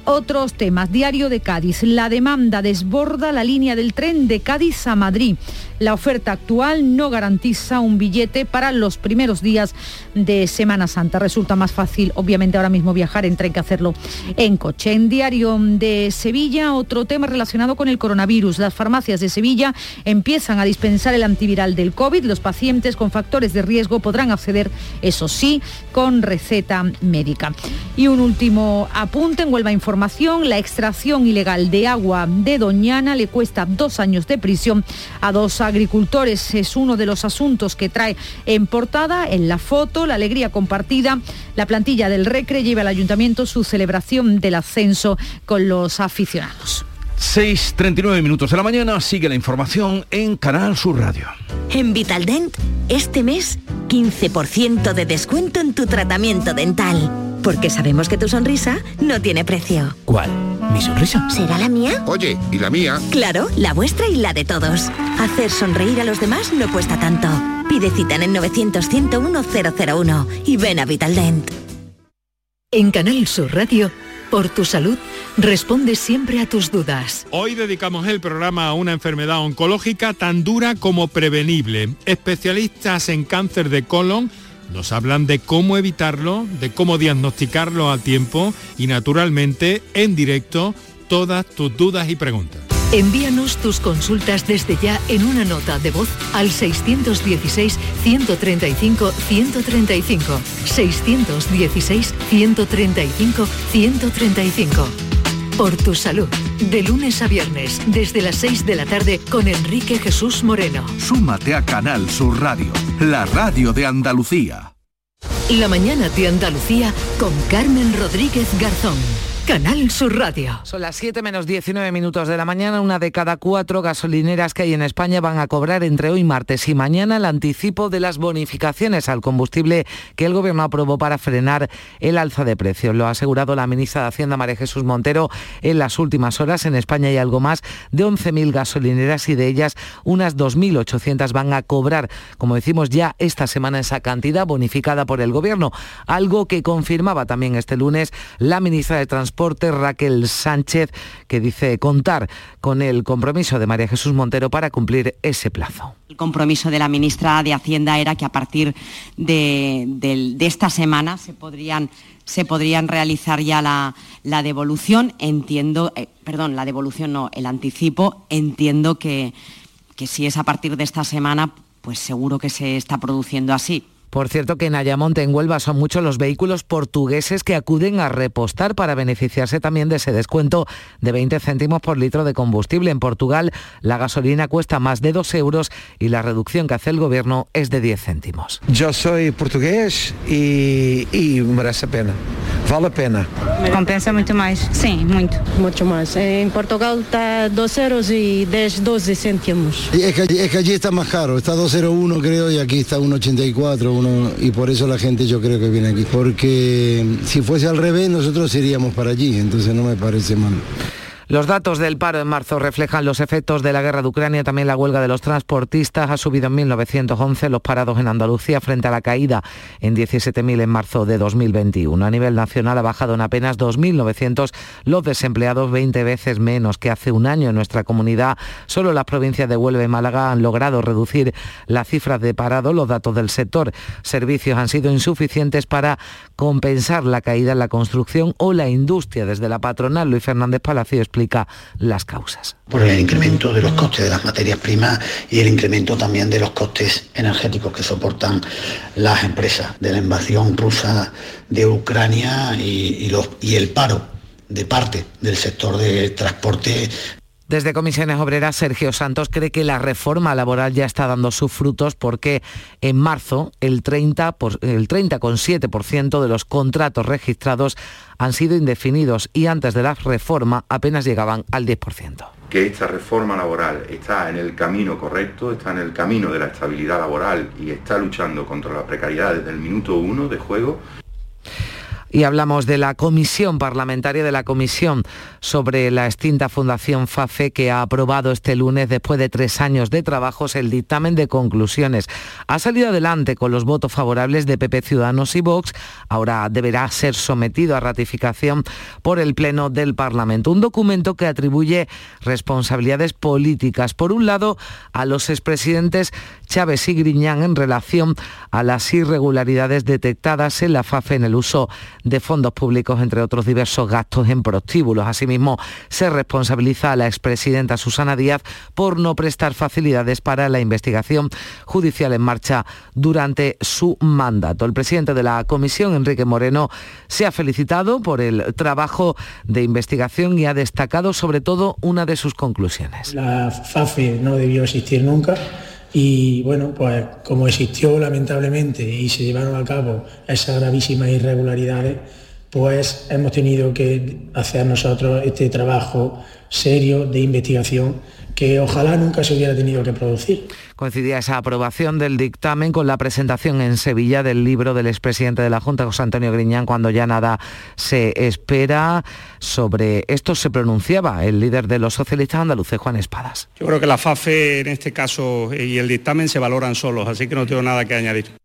Otros temas. Diario de Cádiz. La demanda desborda la línea del tren de Cádiz a Madrid. La oferta actual no garantiza un billete para los primeros días de Semana Santa. Resulta más fácil, obviamente, ahora mismo viajar en tren que hacerlo en coche. En Diario de Sevilla, otro tema relacionado con el coronavirus. Las farmacias de Sevilla empiezan a dispensar el antiviral del COVID. Los pacientes con factores de riesgo podrán acceder, eso sí, con receta médica. Y un último apunte en Huelva Información. La extracción ilegal de agua de Doñana le cuesta dos años de prisión a dos agricultores. Es uno de los asuntos que trae en portada, en la foto, la alegría compartida. La plantilla del Recre lleva al ayuntamiento su celebración del ascenso con los aficionados. 6.39 minutos de la mañana, sigue la información en Canal Sur Radio. En Vitaldent, este mes, 15% de descuento en tu tratamiento dental. Porque sabemos que tu sonrisa no tiene precio. ¿Cuál? ¿Mi sonrisa? ¿Será la mía? Oye, ¿y la mía? Claro, la vuestra y la de todos. Hacer sonreír a los demás no cuesta tanto. Pide cita en el 900-101-001 y ven a Vitaldent. En Canal Sur Radio, por tu salud, responde siempre a tus dudas. Hoy dedicamos el programa a una enfermedad oncológica tan dura como prevenible. Especialistas en cáncer de colon nos hablan de cómo evitarlo, de cómo diagnosticarlo a tiempo y naturalmente en directo todas tus dudas y preguntas. Envíanos tus consultas desde ya en una nota de voz al 616-135-135. 616-135-135. Por tu salud. De lunes a viernes, desde las 6 de la tarde, con Enrique Jesús Moreno. Súmate a Canal Sur Radio, la radio de Andalucía. La mañana de Andalucía con Carmen Rodríguez Garzón. Canal Sur Radio. Son las 7 menos 19 minutos de la mañana. Una de cada cuatro gasolineras que hay en España van a cobrar entre hoy martes y mañana el anticipo de las bonificaciones al combustible que el Gobierno aprobó para frenar el alza de precios. Lo ha asegurado la ministra de Hacienda, María Jesús Montero, en las últimas horas. En España hay algo más de 11.000 gasolineras y de ellas unas 2.800 van a cobrar, como decimos ya esta semana, esa cantidad bonificada por el Gobierno. Algo que confirmaba también este lunes la ministra de Transporte Raquel Sánchez, que dice contar con el compromiso de María Jesús Montero para cumplir ese plazo. El compromiso de la ministra de Hacienda era que a partir de, esta semana se podrían, se podrían realizar ya la, la devolución. Entiendo, eh, perdón, la devolución no, el anticipo. Entiendo que, que si es a partir de esta semana, pues seguro que se está produciendo así. Por cierto que en Ayamonte, en Huelva, son muchos los vehículos portugueses que acuden a repostar para beneficiarse también de ese descuento de 20 céntimos por litro de combustible. En Portugal, la gasolina cuesta más de 2 euros y la reducción que hace el gobierno es de 10 céntimos. Yo soy portugués y, y merece pena. Vale a pena. Compensa muito mais. Sim, muito. Muito mais. Em Portugal está 2 euros e 10, 12 cêntimos. Y es, que, es que allí está más caro, está 201 creo y aquí está 184 uno, y por eso la gente yo creo que viene aquí. Porque si fuese al revés nosotros iríamos para allí, entonces no me parece mal. Los datos del paro en marzo reflejan los efectos de la guerra de Ucrania, también la huelga de los transportistas ha subido en 1911 los parados en Andalucía frente a la caída en 17.000 en marzo de 2021. A nivel nacional ha bajado en apenas 2.900 los desempleados, 20 veces menos que hace un año en nuestra comunidad. Solo las provincias de Huelva y Málaga han logrado reducir las cifras de parados. Los datos del sector servicios han sido insuficientes para compensar la caída en la construcción o la industria. Desde la patronal, Luis Fernández Palacio explica las causas. por el incremento de los costes de las materias primas y el incremento también de los costes energéticos que soportan las empresas de la invasión rusa de Ucrania y, y los- y el paro de parte del sector de transporte Desde Comisiones Obreras, Sergio Santos cree que la reforma laboral ya está dando sus frutos porque en marzo el 30, por- el 30,7% de los contratos registrados han sido indefinidos y antes de la reforma apenas llegaban al 10%. que esta reforma laboral está en el camino correcto, está en el camino de la estabilidad laboral y está luchando contra la precariedad desde el minuto uno de juego. Y hablamos de la comisión parlamentaria de la comisión sobre la extinta Fundación FAFE que ha aprobado este lunes, después de tres años de trabajos, el dictamen de conclusiones. Ha salido adelante con los votos favorables de PP Ciudadanos y Vox. Ahora deberá ser sometido a ratificación por el Pleno del Parlamento. Un documento que atribuye responsabilidades políticas, por un lado, a los expresidentes Chávez y Griñán en relación a las irregularidades detectadas en la FAFE en el uso de fondos públicos, entre otros diversos gastos en prostíbulos. Asimismo, se responsabiliza a la expresidenta Susana Díaz por no prestar facilidades para la investigación judicial en marcha durante su mandato. El presidente de la comisión, Enrique Moreno, se ha felicitado por el trabajo de investigación y ha destacado sobre todo una de sus conclusiones. La FAFE no debió existir nunca y bueno, pues como existió lamentablemente y se llevaron a cabo esas gravísimas irregularidades, pues hemos tenido que hacer nosotros este trabajo serio de investigación que ojalá nunca se hubiera tenido que producir. Coincidía esa aprobación del dictamen con la presentación en Sevilla del libro del expresidente de la Junta, José Antonio Griñán, cuando ya nada se espera. Sobre esto se pronunciaba el líder de los socialistas andaluces, Juan Espadas. Yo creo que la FAFE en este caso y el dictamen se valoran solos, así que no tengo nada que añadir.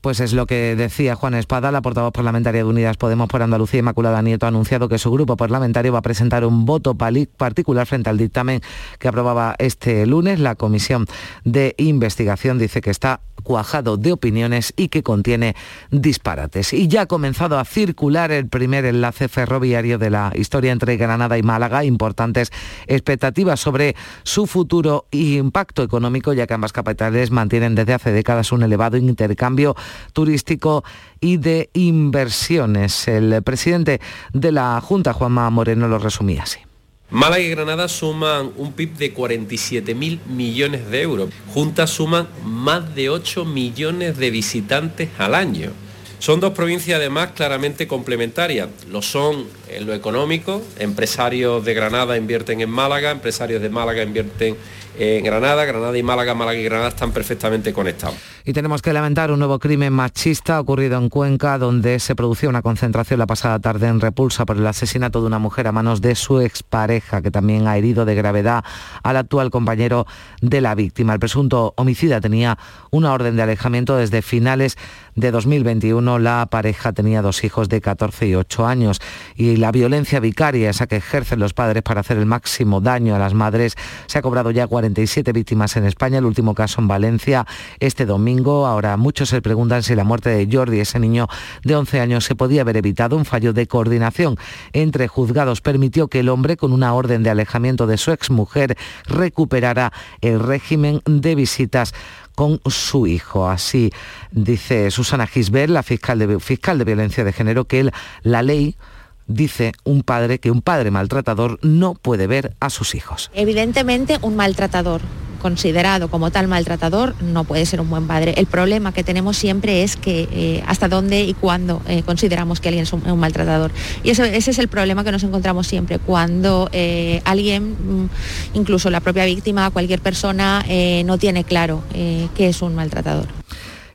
Pues es lo que decía Juan Espada, la portavoz parlamentaria de Unidas Podemos por Andalucía, Inmaculada Nieto, ha anunciado que su grupo parlamentario va a presentar un voto particular frente al dictamen que aprobaba este lunes. La Comisión de Investigación dice que está cuajado de opiniones y que contiene disparates. Y ya ha comenzado a circular el primer enlace ferroviario de la historia entre Granada y Málaga. Importantes expectativas sobre su futuro e impacto económico, ya que ambas capitales mantienen desde hace décadas un elevado intercambio turístico y de inversiones. El presidente de la Junta, Juanma Moreno, lo resumía así. Málaga y Granada suman un PIB de 47.000 millones de euros. Juntas suman más de 8 millones de visitantes al año. Son dos provincias además claramente complementarias. Lo son en lo económico, empresarios de Granada invierten en Málaga, empresarios de Málaga invierten en Granada, Granada y Málaga, Málaga y Granada están perfectamente conectados. Y tenemos que lamentar un nuevo crimen machista ocurrido en Cuenca, donde se produjo una concentración la pasada tarde en repulsa por el asesinato de una mujer a manos de su expareja, que también ha herido de gravedad al actual compañero de la víctima. El presunto homicida tenía una orden de alejamiento desde finales de 2021. La pareja tenía dos hijos de 14 y 8 años y la violencia vicaria, esa que ejercen los padres para hacer el máximo daño a las madres, se ha cobrado ya 47 víctimas en España, el último caso en Valencia este domingo Ahora muchos se preguntan si la muerte de Jordi, ese niño de 11 años, se podía haber evitado. Un fallo de coordinación entre juzgados permitió que el hombre, con una orden de alejamiento de su exmujer, recuperara el régimen de visitas con su hijo. Así dice Susana Gisbert, la fiscal de, fiscal de violencia de género, que la ley dice un padre que un padre maltratador no puede ver a sus hijos. Evidentemente un maltratador considerado como tal maltratador no puede ser un buen padre. El problema que tenemos siempre es que eh, hasta dónde y cuándo eh, consideramos que alguien es un, maltratador. Y ese es el problema que nos encontramos siempre, cuando eh, alguien, mm, incluso la propia víctima, cualquier persona, no tiene claro qué es un maltratador.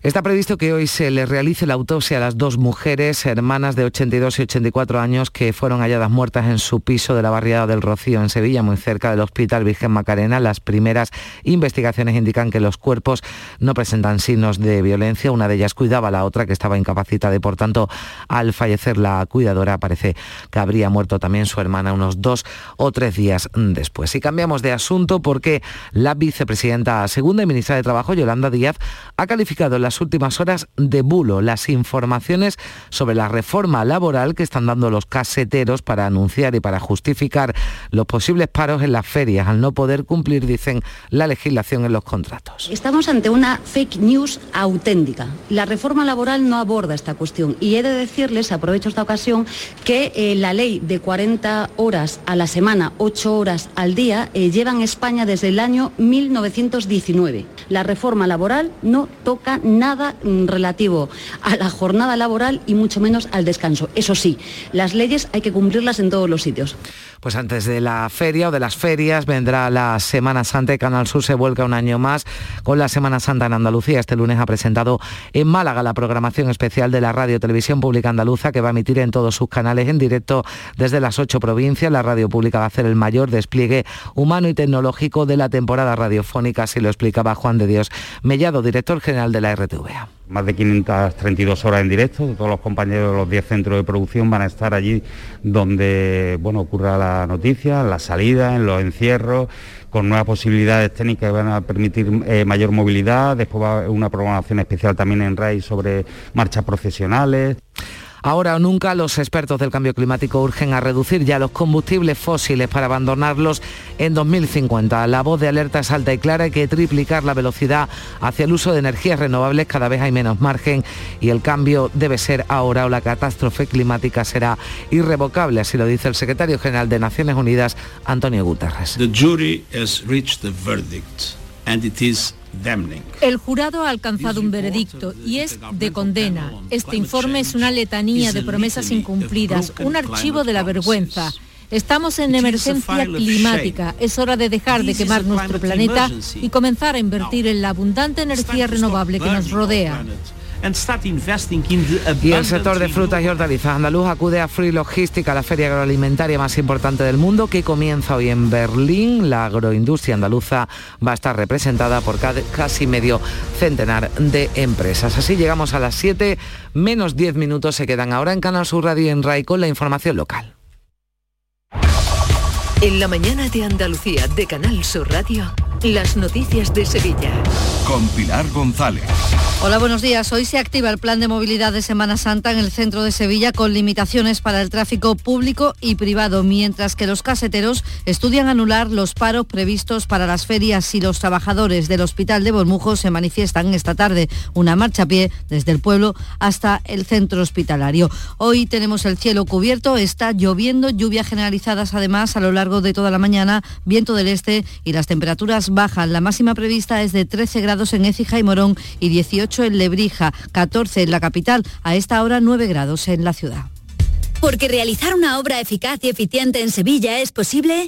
Está previsto que hoy se le realice la autopsia a las dos mujeres, hermanas de 82 y 84 años, que fueron halladas muertas en su piso de la barriada del Rocío, en Sevilla, muy cerca del Hospital Virgen Macarena. Las primeras investigaciones indican que los cuerpos no presentan signos de violencia. Una de ellas cuidaba a la otra, que estaba incapacitada y, por tanto, al fallecer la cuidadora, parece que habría muerto también su hermana unos dos o tres días después. Y cambiamos de asunto porque la vicepresidenta segunda y ministra de Trabajo, Yolanda Díaz, ha calificado las últimas horas de bulo las informaciones sobre la reforma laboral que están dando los caseteros para anunciar y para justificar los posibles paros en las ferias al no poder cumplir, dicen, la legislación en los contratos. Estamos ante una fake news auténtica. La reforma laboral no aborda esta cuestión y he de decirles, aprovecho esta ocasión, que eh, la ley de 40 horas a la semana, 8 horas al día, eh, lleva en España desde el año 1919. La reforma laboral no toca nada nada mm, relativo a la jornada laboral y mucho menos al descanso. Eso sí, las leyes hay que cumplirlas en todos los sitios. Pues antes de la feria o de las ferias vendrá la Semana Santa y Canal Sur se vuelca un año más con la Semana Santa en Andalucía. Este lunes ha presentado en Málaga la programación especial de la Radio Televisión Pública Andaluza que va a emitir en todos sus canales en directo desde las ocho provincias. La radio pública va a hacer el mayor despliegue humano y tecnológico de la temporada radiofónica, así lo explicaba Juan de Dios Mellado, director general de la RTVA más de 532 horas en directo, todos los compañeros de los 10 centros de producción van a estar allí donde bueno, ocurra la noticia, en la salida, en los encierros, con nuevas posibilidades técnicas que van a permitir eh, mayor movilidad, después va a haber una programación especial también en RAI sobre marchas profesionales. Ahora o nunca los expertos del cambio climático urgen a reducir ya los combustibles fósiles para abandonarlos en 2050. La voz de alerta es alta y clara, que triplicar la velocidad hacia el uso de energías renovables, cada vez hay menos margen y el cambio debe ser ahora o la catástrofe climática será irrevocable, así lo dice el secretario general de Naciones Unidas, Antonio Guterres. El jurado ha alcanzado un veredicto y es de condena. Este informe es una letanía de promesas incumplidas, un archivo de la vergüenza. Estamos en emergencia climática. Es hora de dejar de quemar nuestro planeta y comenzar a invertir en la abundante energía renovable que nos rodea. Y el sector de frutas y hortalizas andaluz acude a Free Logística, la feria agroalimentaria más importante del mundo, que comienza hoy en Berlín. La agroindustria andaluza va a estar representada por casi medio centenar de empresas. Así llegamos a las 7, menos 10 minutos se quedan ahora en Canal Sur Radio y en RAI con la información local. En la mañana de Andalucía de Canal Sur Radio. Las noticias de Sevilla. Con Pilar González. Hola, buenos días. Hoy se activa el plan de movilidad de Semana Santa en el centro de Sevilla con limitaciones para el tráfico público y privado, mientras que los caseteros estudian anular los paros previstos para las ferias y los trabajadores del Hospital de Bormujos se manifiestan esta tarde. Una marcha a pie desde el pueblo hasta el centro hospitalario. Hoy tenemos el cielo cubierto, está lloviendo, lluvias generalizadas además a lo largo de toda la mañana, viento del este y las temperaturas bajan. La máxima prevista es de 13 grados en Écija y Morón y 18 en Lebrija, 14 en la capital, a esta hora 9 grados en la ciudad. Porque realizar una obra eficaz y eficiente en Sevilla es posible.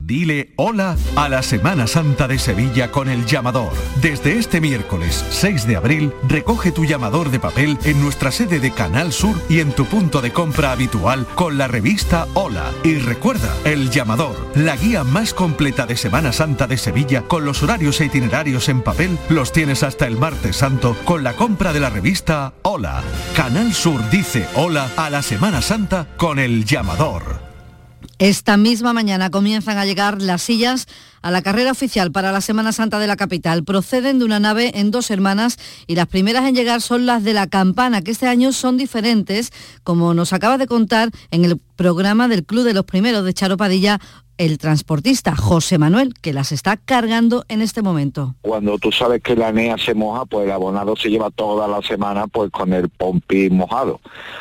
Dile hola a la Semana Santa de Sevilla con el llamador. Desde este miércoles 6 de abril, recoge tu llamador de papel en nuestra sede de Canal Sur y en tu punto de compra habitual con la revista Hola. Y recuerda, el llamador, la guía más completa de Semana Santa de Sevilla con los horarios e itinerarios en papel, los tienes hasta el martes santo con la compra de la revista Hola. Canal Sur dice hola a la Semana Santa con el llamador. Esta misma mañana comienzan a llegar las sillas a la carrera oficial para la Semana Santa de la capital. Proceden de una nave en dos hermanas y las primeras en llegar son las de la campana, que este año son diferentes, como nos acaba de contar en el programa del Club de los Primeros de Charo Padilla el transportista José Manuel, que las está cargando en este momento. Cuando tú sabes que la NEA se moja, pues el abonado se lleva toda la semana pues con el pompi mojado.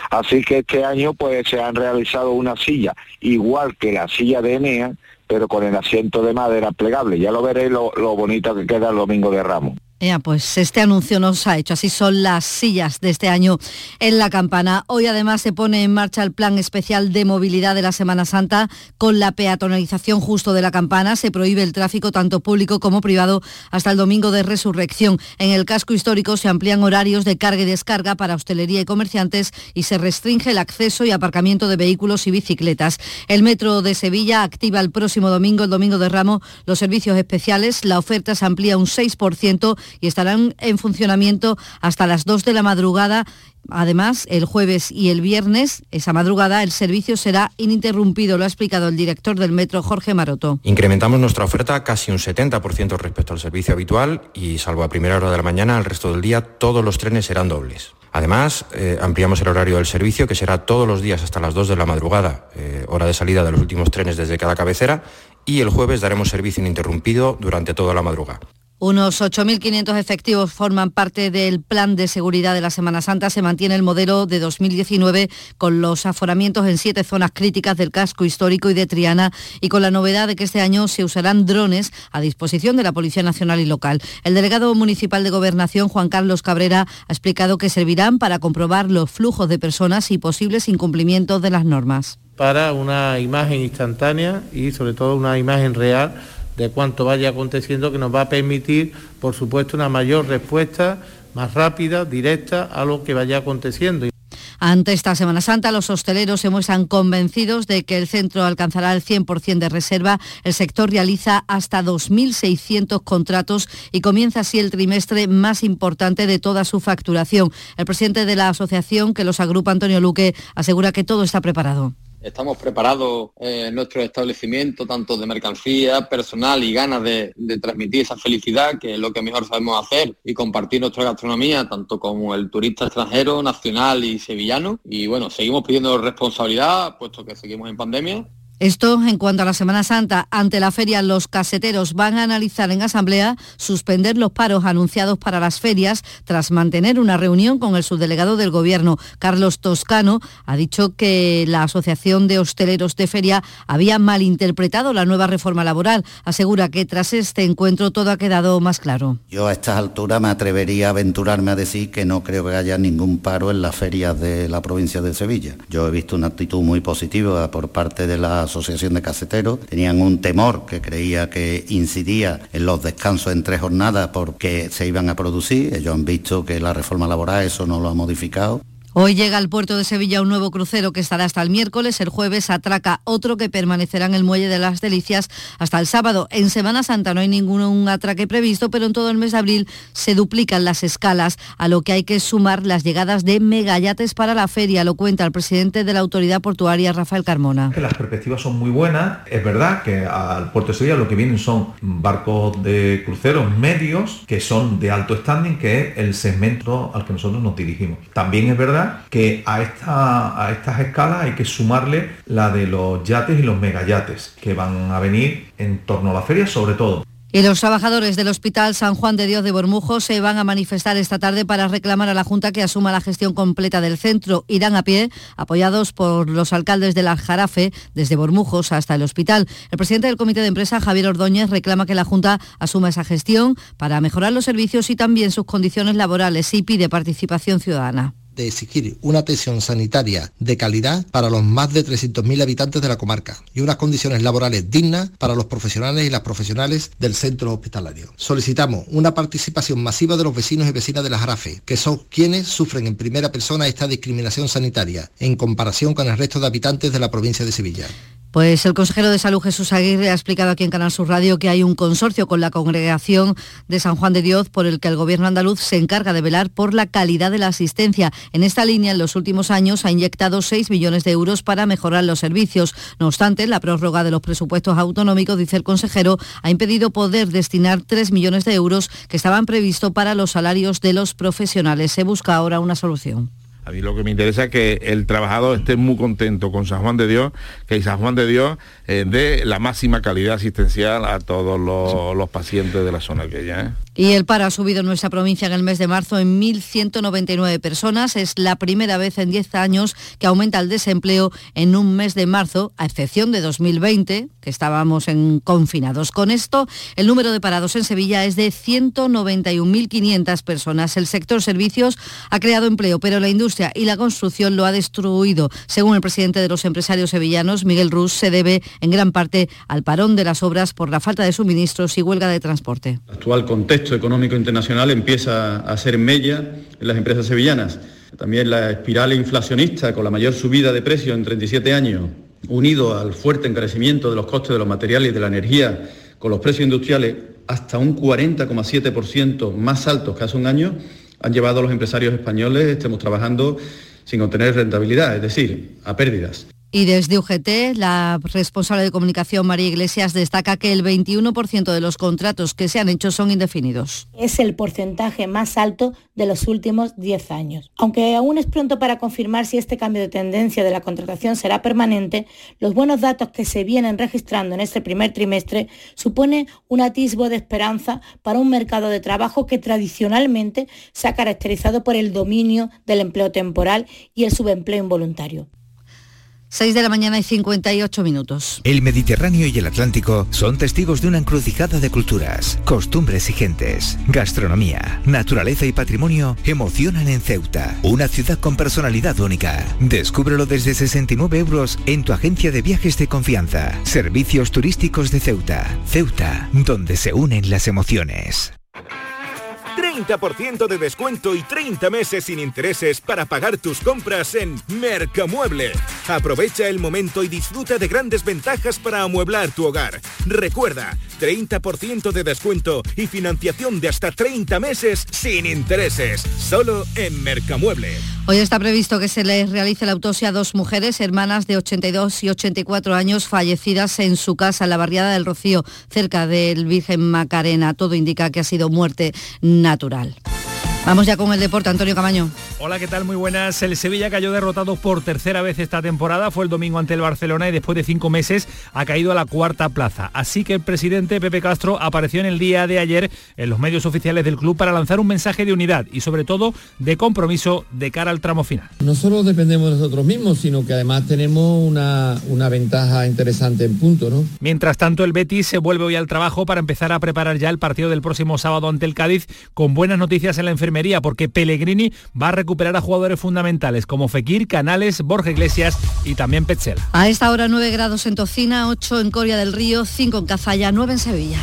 Así que este año pues se han realizado una silla, igual que la silla de Enea, pero con el asiento de madera plegable. Ya lo veréis lo, lo bonito que queda el domingo de Ramos. Ya, pues este anuncio nos ha hecho. Así son las sillas de este año en la campana. Hoy además se pone en marcha el plan especial de movilidad de la Semana Santa con la peatonalización justo de la campana. Se prohíbe el tráfico tanto público como privado hasta el domingo de resurrección. En el casco histórico se amplían horarios de carga y descarga para hostelería y comerciantes y se restringe el acceso y aparcamiento de vehículos y bicicletas. El metro de Sevilla activa el próximo domingo, el domingo de Ramo, los servicios especiales. La oferta se amplía un 6% y estarán en funcionamiento hasta las 2 de la madrugada. Además, el jueves y el viernes, esa madrugada, el servicio será ininterrumpido, lo ha explicado el director del metro, Jorge Maroto. Incrementamos nuestra oferta casi un 70% respecto al servicio habitual y, salvo a primera hora de la mañana, el resto del día todos los trenes serán dobles. Además, eh, ampliamos el horario del servicio, que será todos los días hasta las 2 de la madrugada, eh, hora de salida de los últimos trenes desde cada cabecera, y el jueves daremos servicio ininterrumpido durante toda la madrugada. Unos 8.500 efectivos forman parte del plan de seguridad de la Semana Santa. Se mantiene el modelo de 2019 con los aforamientos en siete zonas críticas del casco histórico y de Triana y con la novedad de que este año se usarán drones a disposición de la Policía Nacional y local. El delegado municipal de Gobernación, Juan Carlos Cabrera, ha explicado que servirán para comprobar los flujos de personas y posibles incumplimientos de las normas. Para una imagen instantánea y sobre todo una imagen real de cuánto vaya aconteciendo que nos va a permitir, por supuesto, una mayor respuesta más rápida, directa a lo que vaya aconteciendo. Ante esta Semana Santa, los hosteleros se muestran convencidos de que el centro alcanzará el 100% de reserva. El sector realiza hasta 2.600 contratos y comienza así el trimestre más importante de toda su facturación. El presidente de la asociación que los agrupa, Antonio Luque, asegura que todo está preparado. Estamos preparados en nuestro establecimiento, tanto de mercancía, personal y ganas de, transmitir esa felicidad, que es lo que mejor sabemos hacer, y compartir nuestra gastronomía, tanto como el turista extranjero, nacional y sevillano. Y bueno, seguimos pidiendo responsabilidad, puesto que seguimos en pandemia, esto en cuanto a la Semana Santa. Ante la feria, los caseteros van a analizar en asamblea suspender los paros anunciados para las ferias tras mantener una reunión con el subdelegado del Gobierno, Carlos Toscano. Ha dicho que la Asociación de Hosteleros de Feria había malinterpretado la nueva reforma laboral. Asegura que tras este encuentro todo ha quedado más claro. Yo a estas alturas me atrevería a aventurarme a decir que no creo que haya ningún paro en las ferias de la provincia de Sevilla. Yo he visto una actitud muy positiva por parte de la Asociación de Caseteros, tenían un temor que creía que incidía en los descansos en tres jornadas porque se iban a producir. Ellos han visto que la reforma laboral eso no lo ha modificado. Hoy llega al puerto de Sevilla un nuevo crucero que estará hasta el miércoles. El jueves atraca otro que permanecerá en el muelle de las Delicias hasta el sábado. En Semana Santa no hay ningún atraque previsto, pero en todo el mes de abril se duplican las escalas, a lo que hay que sumar las llegadas de megayates para la feria. Lo cuenta el presidente de la autoridad portuaria, Rafael Carmona. las perspectivas son muy buenas. Es verdad que al puerto de Sevilla lo que vienen son barcos de cruceros medios que son de alto standing, que es el segmento al que nosotros nos dirigimos. También es verdad que a, esta, a estas escalas hay que sumarle la de los yates y los megayates que van a venir en torno a la feria sobre todo. Y los trabajadores del Hospital San Juan de Dios de Bormujo se van a manifestar esta tarde para reclamar a la Junta que asuma la gestión completa del centro. Irán a pie, apoyados por los alcaldes de la Jarafe, desde Bormujos hasta el hospital. El presidente del Comité de Empresa, Javier Ordóñez, reclama que la Junta asuma esa gestión para mejorar los servicios y también sus condiciones laborales y pide participación ciudadana de exigir una atención sanitaria de calidad para los más de 300.000 habitantes de la comarca y unas condiciones laborales dignas para los profesionales y las profesionales del centro hospitalario. Solicitamos una participación masiva de los vecinos y vecinas de la Jarafe, que son quienes sufren en primera persona esta discriminación sanitaria en comparación con el resto de habitantes de la provincia de Sevilla. Pues el consejero de Salud Jesús Aguirre ha explicado aquí en Canal Sur Radio que hay un consorcio con la congregación de San Juan de Dios por el que el gobierno andaluz se encarga de velar por la calidad de la asistencia. En esta línea, en los últimos años, ha inyectado 6 millones de euros para mejorar los servicios. No obstante, la prórroga de los presupuestos autonómicos, dice el consejero, ha impedido poder destinar 3 millones de euros que estaban previstos para los salarios de los profesionales. Se busca ahora una solución. A mí lo que me interesa es que el trabajador esté muy contento con San Juan de Dios, que San Juan de Dios eh, dé la máxima calidad asistencial a todos los, pacientes de la zona aquella. ¿eh? Y el paro ha subido en nuestra provincia en el mes de marzo en 1.199 personas. Es la primera vez en 10 años que aumenta el desempleo en un mes de marzo, a excepción de 2020, que estábamos en confinados. Con esto, el número de parados en Sevilla es de 191.500 personas. El sector servicios ha creado empleo, pero la industria y la construcción lo ha destruido. Según el presidente de los empresarios sevillanos, Miguel Rus, se debe en gran parte al parón de las obras por la falta de suministros y huelga de transporte. Actual contexto económico internacional empieza a ser mella en las empresas sevillanas. También la espiral inflacionista con la mayor subida de precios en 37 años, unido al fuerte encarecimiento de los costes de los materiales y de la energía con los precios industriales hasta un 40,7% más altos que hace un año, han llevado a los empresarios españoles, estemos trabajando sin obtener rentabilidad, es decir, a pérdidas. Y desde UGT, la responsable de comunicación María Iglesias destaca que el 21% de los contratos que se han hecho son indefinidos. Es el porcentaje más alto de los últimos 10 años. Aunque aún es pronto para confirmar si este cambio de tendencia de la contratación será permanente, los buenos datos que se vienen registrando en este primer trimestre supone un atisbo de esperanza para un mercado de trabajo que tradicionalmente se ha caracterizado por el dominio del empleo temporal y el subempleo involuntario. 6 de la mañana y 58 minutos. El Mediterráneo y el Atlántico son testigos de una encrucijada de culturas, costumbres y gentes. Gastronomía, naturaleza y patrimonio emocionan en Ceuta, una ciudad con personalidad única. Descúbrelo desde 69 euros en tu agencia de viajes de confianza. Servicios turísticos de Ceuta. Ceuta, donde se unen las emociones. 30% de descuento y 30 meses sin intereses para pagar tus compras en Mercamueble. Aprovecha el momento y disfruta de grandes ventajas para amueblar tu hogar. Recuerda, 30% de descuento y financiación de hasta 30 meses sin intereses. Solo en Mercamueble. Hoy está previsto que se les realice la autopsia a dos mujeres, hermanas de 82 y 84 años, fallecidas en su casa en la barriada del Rocío, cerca del Virgen Macarena. Todo indica que ha sido muerte natural cultural. Vamos ya con el deporte, Antonio Camaño. Hola, ¿qué tal? Muy buenas. El Sevilla cayó derrotado por tercera vez esta temporada. Fue el domingo ante el Barcelona y después de cinco meses ha caído a la cuarta plaza. Así que el presidente Pepe Castro apareció en el día de ayer en los medios oficiales del club para lanzar un mensaje de unidad y sobre todo de compromiso de cara al tramo final. No solo dependemos de nosotros mismos, sino que además tenemos una, una ventaja interesante en punto, ¿no? Mientras tanto, el Betis se vuelve hoy al trabajo para empezar a preparar ya el partido del próximo sábado ante el Cádiz con buenas noticias en la porque Pellegrini va a recuperar a jugadores fundamentales como Fekir, Canales, Borja Iglesias y también Petzela. A esta hora 9 grados en Tocina, 8 en Coria del Río, 5 en Cazalla, 9 en Sevilla.